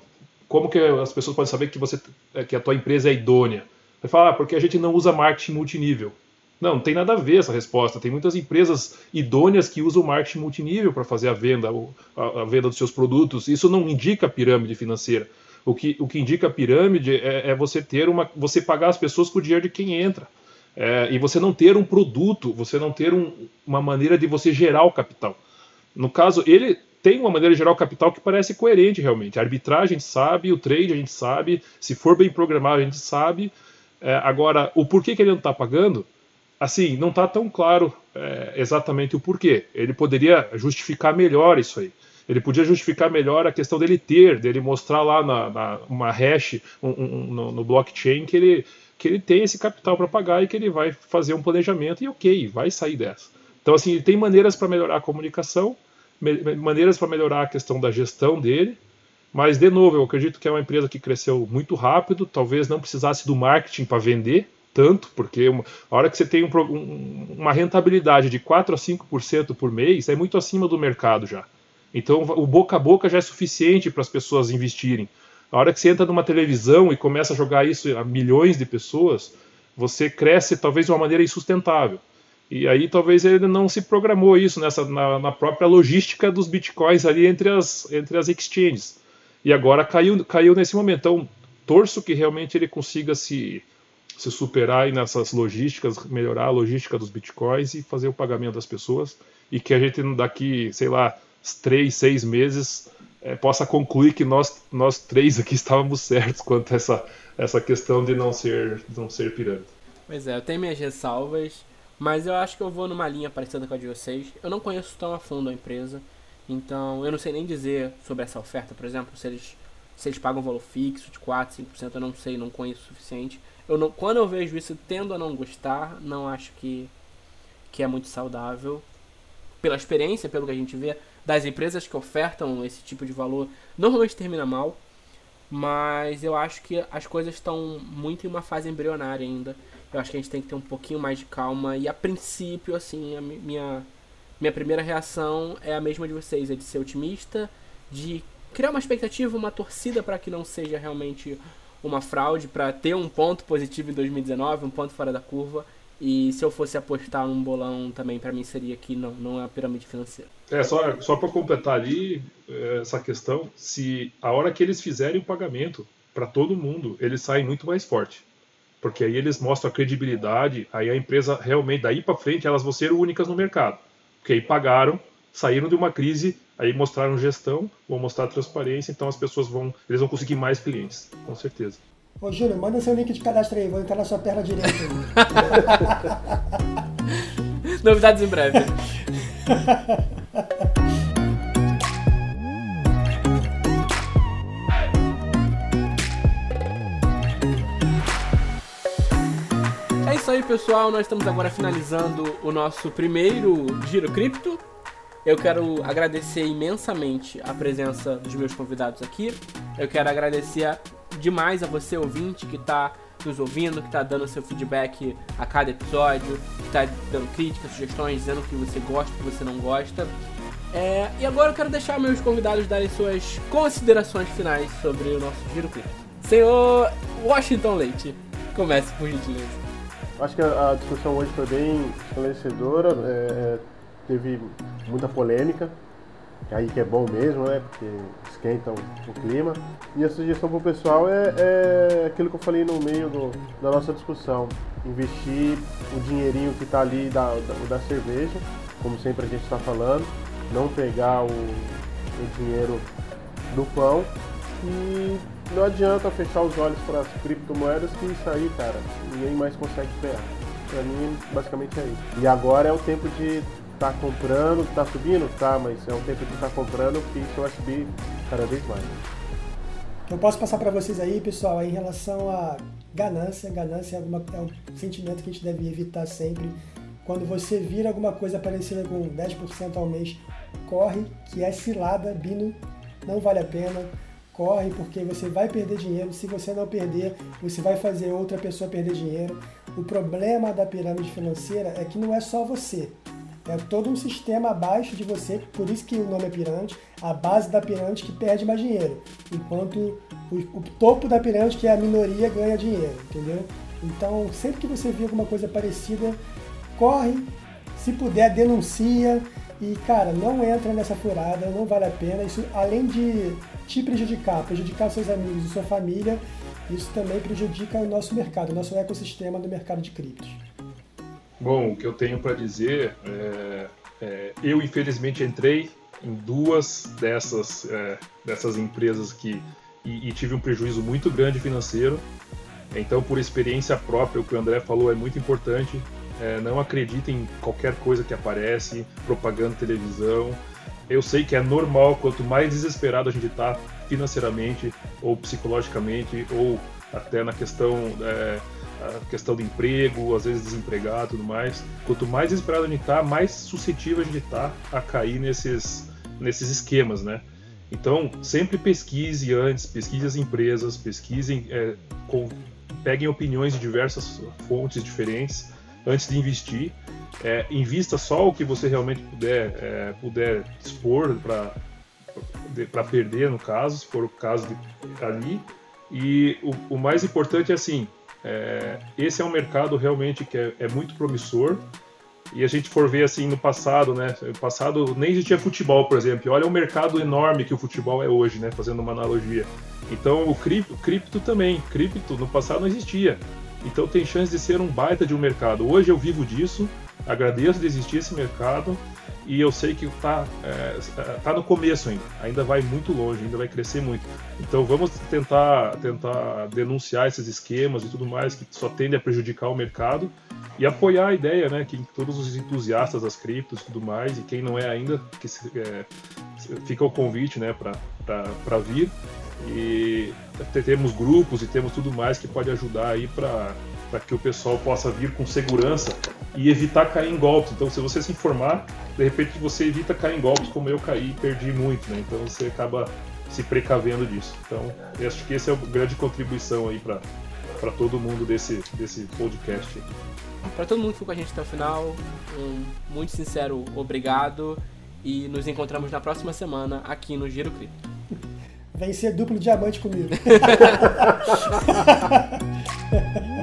como que as pessoas podem saber que você que a tua empresa é idônea? Vai falar, ah, porque a gente não usa marketing multinível. Não, não tem nada a ver essa resposta. Tem muitas empresas idôneas que usam marketing multinível para fazer a venda, a venda dos seus produtos. Isso não indica pirâmide financeira. O que, o que indica pirâmide é, é você ter uma, você pagar as pessoas com o dinheiro de quem entra. É, e você não ter um produto, você não ter um- uma maneira de você gerar o capital. No caso, ele tem uma maneira o capital que parece coerente realmente. A arbitragem a gente sabe, o trade a gente sabe, se for bem programado a gente sabe. É, agora, o porquê que ele não está pagando, assim, não está tão claro é, exatamente o porquê. Ele poderia justificar melhor isso aí. Ele podia justificar melhor a questão dele ter, dele mostrar lá na, na uma hash um- um- no, no blockchain que ele, que ele tem esse capital para pagar e que ele vai fazer um planejamento e ok, vai sair dessa. Então, assim, ele tem maneiras para melhorar a comunicação, maneiras para melhorar a questão da gestão dele, mas, de novo, eu acredito que é uma empresa que cresceu muito rápido, talvez não precisasse do marketing para vender tanto, porque uma, a hora que você tem um um- uma rentabilidade de 4 a 5% por mês, é muito acima do mercado já. Então, o boca a boca já é suficiente para as pessoas investirem. A hora que você entra numa televisão e começa a jogar isso a milhões de pessoas, você cresce talvez de uma maneira insustentável. E aí talvez ele não se programou isso nessa na, na própria logística dos bitcoins ali entre as, entre as exchanges. E agora caiu, caiu nesse momento. Então, torço que realmente ele consiga se, se superar aí nessas logísticas, melhorar a logística dos bitcoins e fazer o pagamento das pessoas. E que a gente daqui, sei lá, três, seis meses eh, possa concluir que nós, nós três aqui estávamos certos quanto a essa, essa questão de não ser, de não ser pirâmide. Pois é, eu tenho minhas ressalvas, mas eu acho que eu vou numa linha parecida com a de vocês. Eu não conheço tão a fundo a empresa, então eu não sei nem dizer sobre essa oferta, por exemplo, se eles, se eles pagam valor fixo de 4, 5%, eu não sei, não conheço o suficiente. Eu não, quando eu vejo isso, tendo a não gostar, não acho que, que é muito saudável. Pela experiência, pelo que a gente vê, das empresas que ofertam esse tipo de valor, normalmente termina mal. Mas eu acho que as coisas estão muito em uma fase embrionária ainda. Eu acho que a gente tem que ter um pouquinho mais de calma. E a princípio, assim, a mi- minha, minha primeira reação é a mesma de vocês: é de ser otimista, de criar uma expectativa, uma torcida para que não seja realmente uma fraude, para ter um ponto positivo em 2019, um ponto fora da curva. E se eu fosse apostar num bolão também, para mim seria que não, não é a pirâmide financeira. É, só, só para completar ali é, essa questão, se a hora que eles fizerem o pagamento para todo mundo, eles saem muito mais forte. Porque aí eles mostram a credibilidade, aí a empresa realmente, daí para frente, elas vão ser únicas no mercado. Porque aí pagaram, saíram de uma crise, aí mostraram gestão, vão mostrar transparência, então as pessoas vão, eles vão conseguir mais clientes, com certeza. Ô Júlio, manda seu link de cadastro aí, vou entrar na sua perna direita. Novidades em breve. isso aí, pessoal. Nós estamos agora finalizando o nosso primeiro Giro Cripto. Eu quero agradecer imensamente a presença dos meus convidados aqui. Eu quero agradecer demais a você, ouvinte, que está nos ouvindo, que está dando seu feedback a cada episódio, que está dando críticas, sugestões, dizendo o que você gosta, o que você não gosta. É, e agora eu quero deixar meus convidados darem suas considerações finais sobre o nosso Giro Clip. Senhor Washington Leite, comece por gentileza. Acho que a, a discussão hoje foi bem esclarecedora, é, teve muita polêmica, aí que é bom mesmo, né? Porque esquenta o, o clima. E a sugestão para o pessoal é, é, aquilo que eu falei no meio do, da nossa discussão: investir o dinheirinho que está ali da, da, da, cerveja, como sempre a gente está falando, não pegar o, o dinheiro do pão e não adianta fechar os olhos para as criptomoedas que isso aí, cara, ninguém mais consegue pegar. Para mim, basicamente é isso. E agora é o tempo de tá comprando, tá subindo? Tá, mas é um tempo de estar tá comprando que isso acho que cada vez mais. Eu posso passar para vocês aí, pessoal, em relação a ganância. Ganância é, alguma, é um sentimento que a gente deve evitar sempre. Quando você vira alguma coisa parecida com 10% ao mês, corre, que é cilada, Bino, não vale a pena. Corre porque você vai perder dinheiro. Se você não perder, você vai fazer outra pessoa perder dinheiro. O problema da pirâmide financeira é que não é só você. É todo um sistema abaixo de você, por isso que o nome é pirâmide, a base da pirâmide que perde mais dinheiro, enquanto o, o topo da pirâmide, que é a minoria, ganha dinheiro, entendeu? Então, sempre que você vê alguma coisa parecida, corre, se puder, denuncia e, cara, não entra nessa furada, não vale a pena. Isso, além de te prejudicar, prejudicar seus amigos e sua família, isso também prejudica o nosso mercado, o nosso ecossistema do mercado de criptos. Bom, o que eu tenho para dizer é, é, eu infelizmente entrei em duas dessas, é, dessas empresas que e, e, tive um prejuízo muito grande financeiro. Então, por experiência própria, o que o André falou é muito importante. É, não acredite em qualquer coisa que aparece, propaganda, televisão. Eu sei que é normal, quanto mais desesperado a gente está financeiramente, ou psicologicamente, ou até na questão é, questão do emprego, às vezes desempregado tudo mais. Quanto mais desesperado a gente tá, mais suscetível a gente tá a cair nesses, nesses esquemas, né? Então, sempre pesquise antes, pesquise as empresas, pesquisem, é, com, peguem opiniões de diversas fontes diferentes antes de investir. É, invista só o que você realmente puder, é, puder expor para perder, no caso, se for o caso de ali. E o, o mais importante é assim, é, esse é um mercado realmente que é, é, muito promissor. E a gente for ver assim no passado, né? No passado nem existia futebol, por exemplo. Olha o mercado enorme que o futebol é hoje, né? Fazendo uma analogia. Então o cripto, cripto também, cripto no passado não existia. Então tem chance de ser um baita de um mercado. Hoje eu vivo disso, agradeço de existir esse mercado e eu sei que está é, tá no começo ainda, ainda vai muito longe, ainda vai crescer muito. Então vamos tentar, tentar denunciar esses esquemas e tudo mais que só tende a prejudicar o mercado e apoiar a ideia, né, que todos os entusiastas das criptos e tudo mais, e quem não é ainda, que é, fica o convite, né, para vir. E temos grupos e temos tudo mais que pode ajudar aí para para que o pessoal possa vir com segurança e evitar cair em golpes. Então, se você se informar, de repente você evita cair em golpes como eu caí e perdi muito, né? Então você acaba se precavendo disso. Então, eu acho que essa é a grande contribuição aí para todo mundo desse desse podcast. Para todo mundo que ficou com a gente até o final, um muito sincero obrigado e nos encontramos na próxima semana aqui no Giro Cripto. Vem ser duplo diamante comigo.